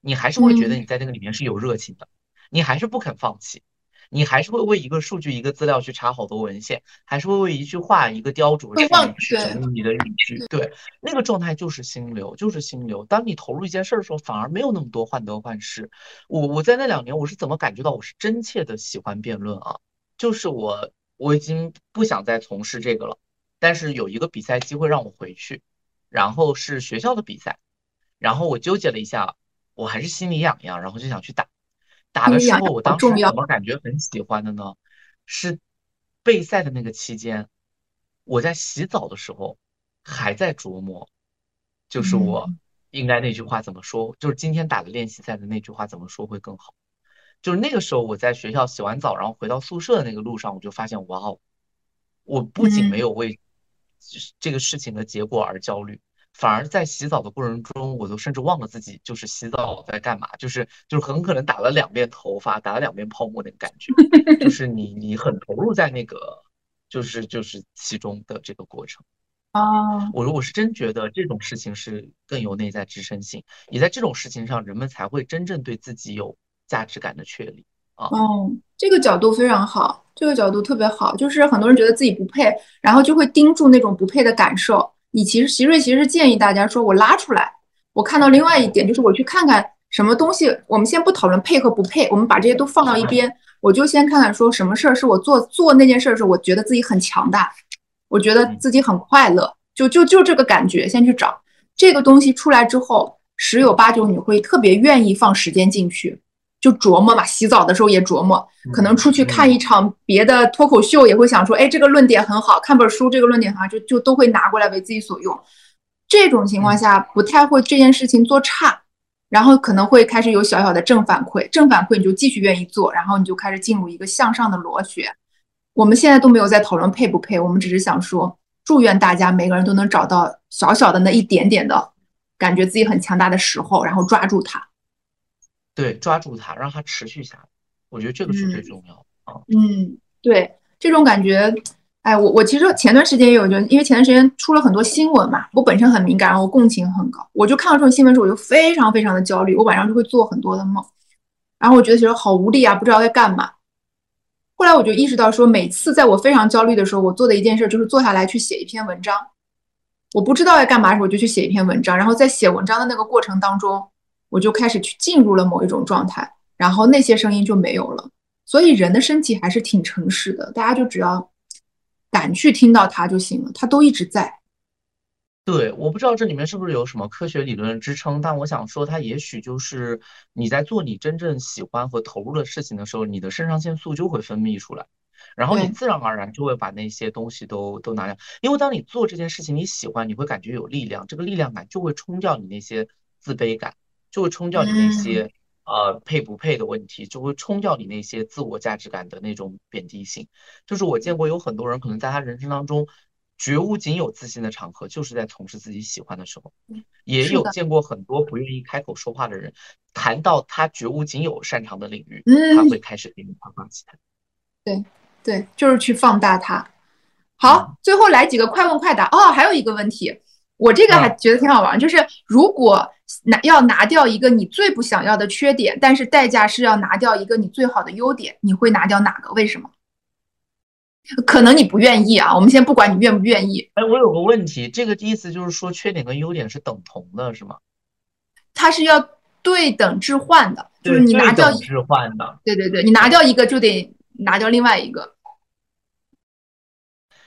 你还是会觉得你在那个里面是有热情的，你还是不肯放弃。你还是会为一个数据、一个资料去查好多文献，还是会为一句话、一个雕琢去整理你的语句。对，那个状态就是心流，就是心流。当你投入一件事儿的时候，反而没有那么多患得患失。我我在那两年，我是怎么感觉到我是真切的喜欢辩论啊？就是我我已经不想再从事这个了，但是有一个比赛机会让我回去，然后是学校的比赛，然后我纠结了一下，我还是心里痒痒，然后就想去打。打的时候，我当时怎么感觉很喜欢的呢？是备赛的那个期间，我在洗澡的时候还在琢磨，就是我应该那句话怎么说，就是今天打的练习赛的那句话怎么说会更好。就是那个时候我在学校洗完澡，然后回到宿舍的那个路上，我就发现，哇哦，我不仅没有为这个事情的结果而焦虑。反而在洗澡的过程中，我都甚至忘了自己就是洗澡在干嘛，就是就是很可能打了两遍头发，打了两遍泡沫那个感觉，就 是你你很投入在那个就是就是其中的这个过程啊。我如果是真觉得这种事情是更有内在支撑性，也在这种事情上，人们才会真正对自己有价值感的确立啊。哦，这个角度非常好，这个角度特别好，就是很多人觉得自己不配，然后就会盯住那种不配的感受。你其实，席瑞其实是建议大家说，我拉出来，我看到另外一点，就是我去看看什么东西。我们先不讨论配和不配，我们把这些都放到一边，我就先看看说什么事儿是我做做那件事儿的时候，我觉得自己很强大，我觉得自己很快乐，就就就这个感觉，先去找这个东西出来之后，十有八九你会特别愿意放时间进去。就琢磨嘛，洗澡的时候也琢磨，可能出去看一场别的脱口秀也会想说，哎，这个论点很好，看本书这个论点很好，就就都会拿过来为自己所用。这种情况下不太会这件事情做差，然后可能会开始有小小的正反馈，正反馈你就继续愿意做，然后你就开始进入一个向上的螺旋。我们现在都没有在讨论配不配，我们只是想说，祝愿大家每个人都能找到小小的那一点点的感觉自己很强大的时候，然后抓住它。对，抓住它，让它持续下来，我觉得这个是最重要的啊。嗯，对，这种感觉，哎，我我其实前段时间也有，就因为前段时间出了很多新闻嘛，我本身很敏感，然后我共情很高，我就看到这种新闻之后，我就非常非常的焦虑，我晚上就会做很多的梦，然后我觉得其实好无力啊，不知道该干嘛。后来我就意识到，说每次在我非常焦虑的时候，我做的一件事就是坐下来去写一篇文章。我不知道要干嘛时，我就去写一篇文章，然后在写文章的那个过程当中。我就开始去进入了某一种状态，然后那些声音就没有了。所以人的身体还是挺诚实的，大家就只要敢去听到它就行了，它都一直在。对，我不知道这里面是不是有什么科学理论支撑，但我想说，它也许就是你在做你真正喜欢和投入的事情的时候，你的肾上腺素就会分泌出来，然后你自然而然就会把那些东西都都拿掉。因为当你做这件事情你喜欢，你会感觉有力量，这个力量感就会冲掉你那些自卑感，就会冲掉你那嗯些呃配不配的问题，就会冲掉你那些自我价值感的那种贬低性。就是我见过有很多人可能在他人生当中。绝无仅有自信的场合，就是在从事自己喜欢的时候。也有见过很多不愿意开口说话的人，谈到他绝无仅有擅长的领域，嗯他会开始给你夸夸其谈。对对，就是去放大他。好，最后来几个快问快答。哦，还有一个问题，我这个还觉得挺好玩，就是如果拿要拿掉一个你最不想要的缺点，但是代价是要拿掉一个你最好的优点，你会拿掉哪个？为什么？可能你不愿意啊，我们先不管你愿不愿意，哎，我有个问题，这个意思就是说缺点跟优点是等同的，是吗？它是要对等置换的，就是你拿掉置换的，对对对，你拿掉一个就得拿掉另外一个。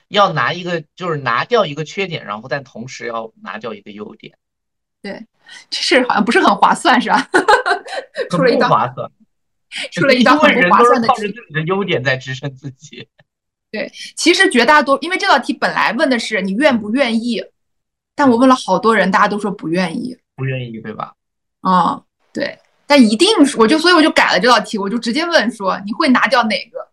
要拿一个就是拿掉一个缺点，然后但同时要拿掉一个优点，这事儿好像不是很划算，是吧？出很了一道不划算。出了一道很不划算的题靠着自己的优点在支撑自己。对其实绝大多，因为这道题本来问的是你愿不愿意，但我问了好多人，大家都说不愿意。不愿意，对吧？啊、对，但一定是，我就所以我就改了这道题，我就直接问说你会拿掉哪个？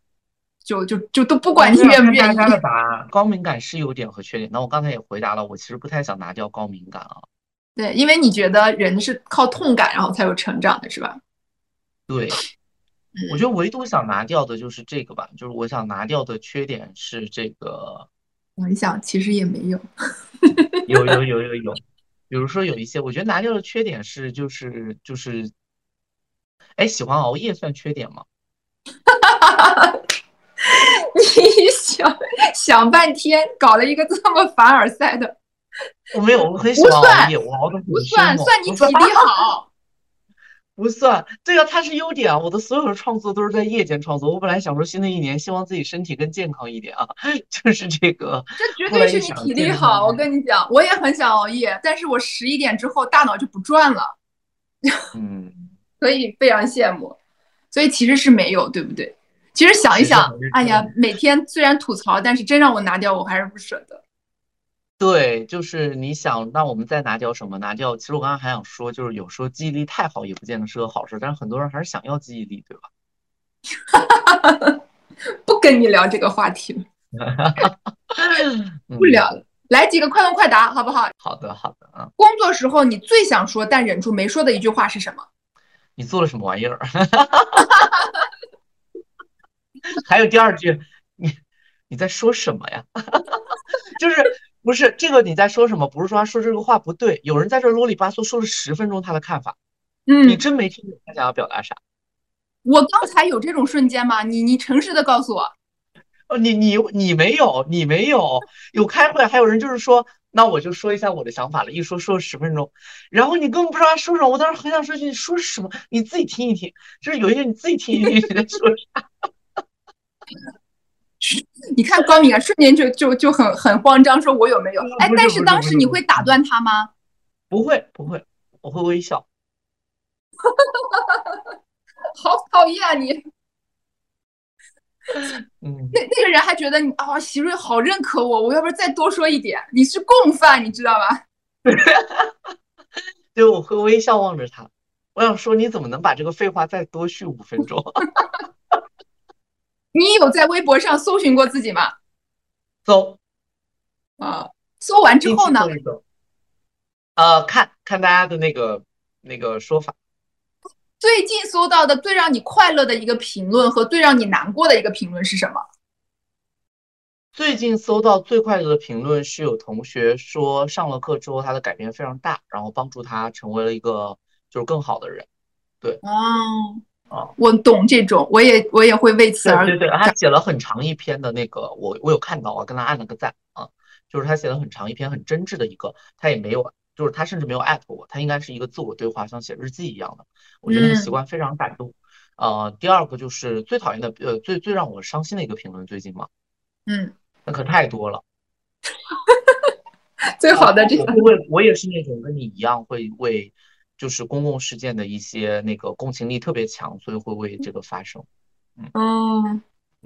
就就就都不管你愿不愿意大。家的答案，高敏感是优点和缺点。那我刚才也回答了，我其实不太想拿掉高敏感啊。对，因为你觉得人是靠痛感然后才有成长的，是吧？对，我嗯觉得唯独想拿掉的就是这个吧，就是我想拿掉的缺点是这个，我一想，其实也没有。有有 有有有，比如说有一些，我觉得拿掉的缺点是就是就是，哎，喜欢熬夜算缺点吗？你想想半天，搞了一个这么凡尔赛的，我 没有，我很喜欢熬夜，我熬的很不算，算你体力 好。不算，对啊，它是优点啊！我的所有的创作都是在夜间创作。我本来想说新的一年希望自己身体更健康一点啊，就是这个。这绝对是你体力好，我跟你讲，我也很想熬夜，但是我十一点之后大脑就不转了，嗯，所以非常羡慕。所以其实是没有，对不对？其实想一想哎呀，每天虽然吐槽，但是真让我拿掉，我还是不舍得。对，就是你想，那我们再拿掉什么？拿掉，其实我刚刚还想说，就是有时候记忆力太好也不见得是个好事，但是很多人还是想要记忆力，对吧？不跟你聊这个话题了，嗯不聊了。来几个快问快答，好不好？好的，好的啊。工作时候你最想说但忍住没说的一句话是什么？你做了什么玩意儿？还有第二句，你你在说什么呀？就是不是这个你在说什么？不是说他说这个话不对，有人在这啰里吧嗦说了十分钟他的看法，嗯你嗯，真没听懂他想要表达啥。我刚才有这种瞬间吗？你你诚实的告诉我。哦，你你你没有，你没有，有开会，还有人就是说，那我就说一下我的想法了，一说说了十分钟，然后你根本不知道他说什么，我当时很想说句，你说什么？你自己听一听，就是有一些你自己听一听你在说啥。你看高敏啊瞬间就就就很很慌张，说我有没有？哎，但是当时你会打断他吗？不会不会，我会微笑。好讨厌啊你！嗯，那那个人还觉得你啊，席瑞好认可我，我要不然再多说一点？你是共犯，你知道吧？对，我会微笑望着他。我想说，你怎么能把这个废话再多续五分钟？你有在微博上搜寻过自己吗？搜，啊，搜完之后呢？呃，看看大家的那个那个说法。最近搜到的最让你快乐的一个评论和最让你难过的一个评论是什么？最近搜到最快乐的评论是有同学说上了课之后他的改变非常大，然后帮助他成为了一个就是更好的人。对哦，哦，我懂这种，我也我也会为此而对对对，他写了很长一篇的那个，我我有看到，我跟他按了个赞啊，就是他写了很长一篇很真挚的一个，他也没有，就是他甚至没有艾特我，他应该是一个自我对话，像写日记一样的，我觉得那个习嗯惯非常感动。呃，第二个就是最讨厌的，呃，最最让我伤心的一个评论，最近嘛，嗯，那可太多了。最好的这个。我，我也是那种跟你一样会为，就是公共事件的一些那个共情力特别强，所以会为这个发声。嗯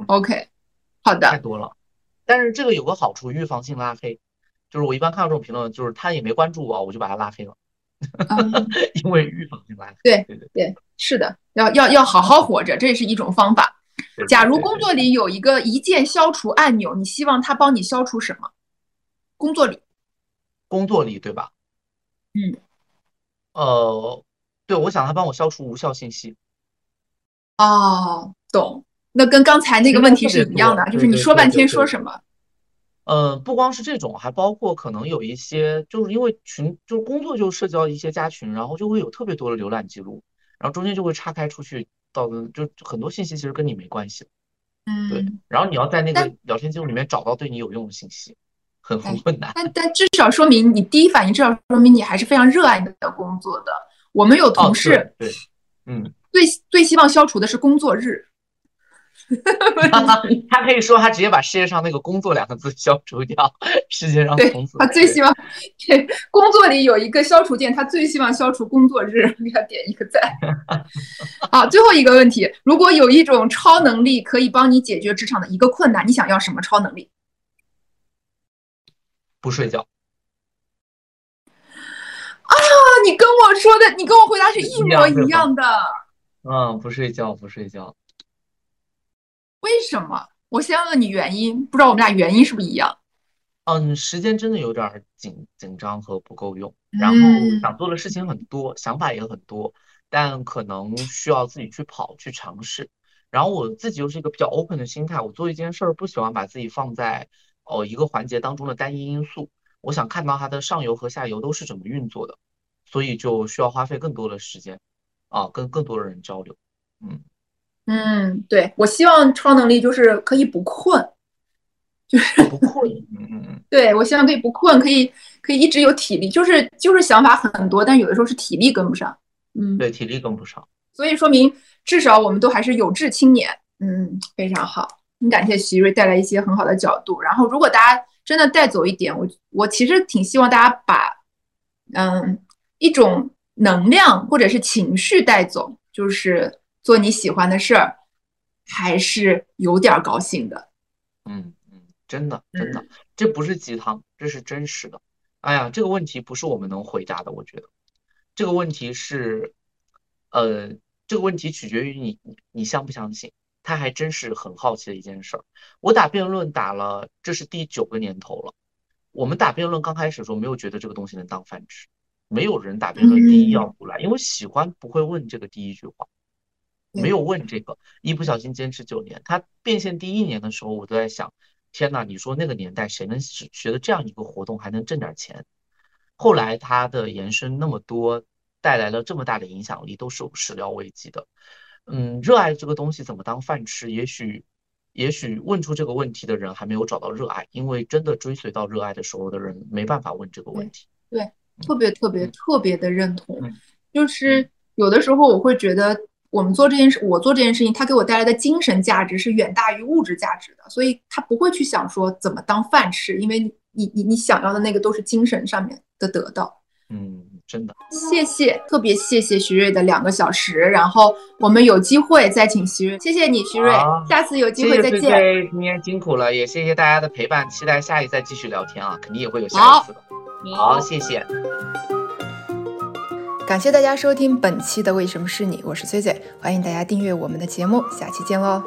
，OK，好的太，多了。但是这个有个好处，预防性拉黑，就是我一般看到这种评论，就是他也没关注我，我就把他拉黑了，嗯，因为预防性拉黑。对对对对，是的，要要要好好活着，这也是一种方法。假如工作里有一个一键消除按钮，你希望他帮你消除什么？工作里，工作里对吧？嗯，呃，对，我想他帮我消除无效信息。哦，懂。那跟刚才那个问题是一样的，就是你说半天说什么？呃，不光是这种，还包括可能有一些，就是因为群，就是工作就涉及到一些加群，然后就会有特别多的浏览记录，然后中间就会岔开出去到的，就很多信息其实跟你没关系嗯，对。嗯，然后你要在那个聊天记录里面找到对你有用的信息，很很哎困难。但但至少说明你第一反应，至少说明你还是非常热爱你的工作的。我们有哦，同事对对，嗯，最最希望消除的是工作日。他可以说他直接把世界上那个“工作”两个字消除掉，世界上对从此他最希望，对工作里有一个消除键，他最希望消除工作日，给他点一个赞。好，最后一个问题，如果有一种超能力可以帮你解决职场的一个困难，你想要什么超能力？不睡觉，啊，你跟我说的，你跟我回答是一模一样的，嗯，不睡觉，不睡觉。为什么？我先问问你原因，不知道我们俩原因是不是一样？嗯，时间真的有点紧紧张和不够用，然后嗯想做的事情很多，想法也很多，但可能需要自己去跑去尝试。然后我自己又是一个比较 open 的心态，我做一件事儿不喜欢把自己放在哦一个环节当中的单一因素，我想看到它的上游和下游都是怎么运作的，所以就需要花费更多的时间啊，跟更多的人交流。嗯，嗯，对，我希望超能力就是可以不困，就是不困。嗯嗯嗯，对，我希望可以不困，可以可以一直有体力，就是就是想法很多，但有的时候是体力跟不上。嗯，对，体力跟不上。所以说明至少我们都还是有志青年。嗯，非常好，很感谢徐瑞带来一些很好的角度。然后，如果大家真的带走一点，我我其实挺希望大家把嗯一种能量或者是情绪带走，就是做你喜欢的事儿，还是有点儿高兴的。嗯嗯，真的真的，这不是鸡汤，这是真实的。哎呀，这个问题不是我们能回答的，我觉得这个问题是，呃，这个问题取决于你你你相不相信。他还真是很好奇的一件事儿。我打辩论打了，这是第九个年头了。我们打辩论刚开始的时候没有觉得这个东西能当饭吃，没有人打辩论第一要不来，因为喜欢不会问这个第一句话，没有问这个。一不小心坚持九年，他变现第一年的时候，我都在想，天呐，你说那个年代谁能学得这样一个活动还能挣点钱？后来他的延伸那么多，带来了这么大的影响力，都是有始料未及的。嗯，热爱这个东西怎么当饭吃？也许，也许问出这个问题的人还没有找到热爱，因为真的追随到热爱的时候的人没办法问这个问题。对特别特别特别的认同嗯，就是有的时候我会觉得，我们做这件事，我做这件事情，它给我带来的精神价值是远大于物质价值的，所以他不会去想说怎么当饭吃，因为你你你你想要的那个都是精神上面的得到。嗯，真的，谢谢，特别谢谢徐瑞的两个小时，然后我们有机会再请徐瑞，谢谢你徐瑞好，下次有机会再见。菲，今天辛苦了，也谢谢大家的陪伴，期待下一再继续聊天啊，肯定也会有下一次的。好，谢谢。感谢大家收听本期的《为什么是你》，我是崔崔，欢迎大家订阅我们的节目，下期见喽。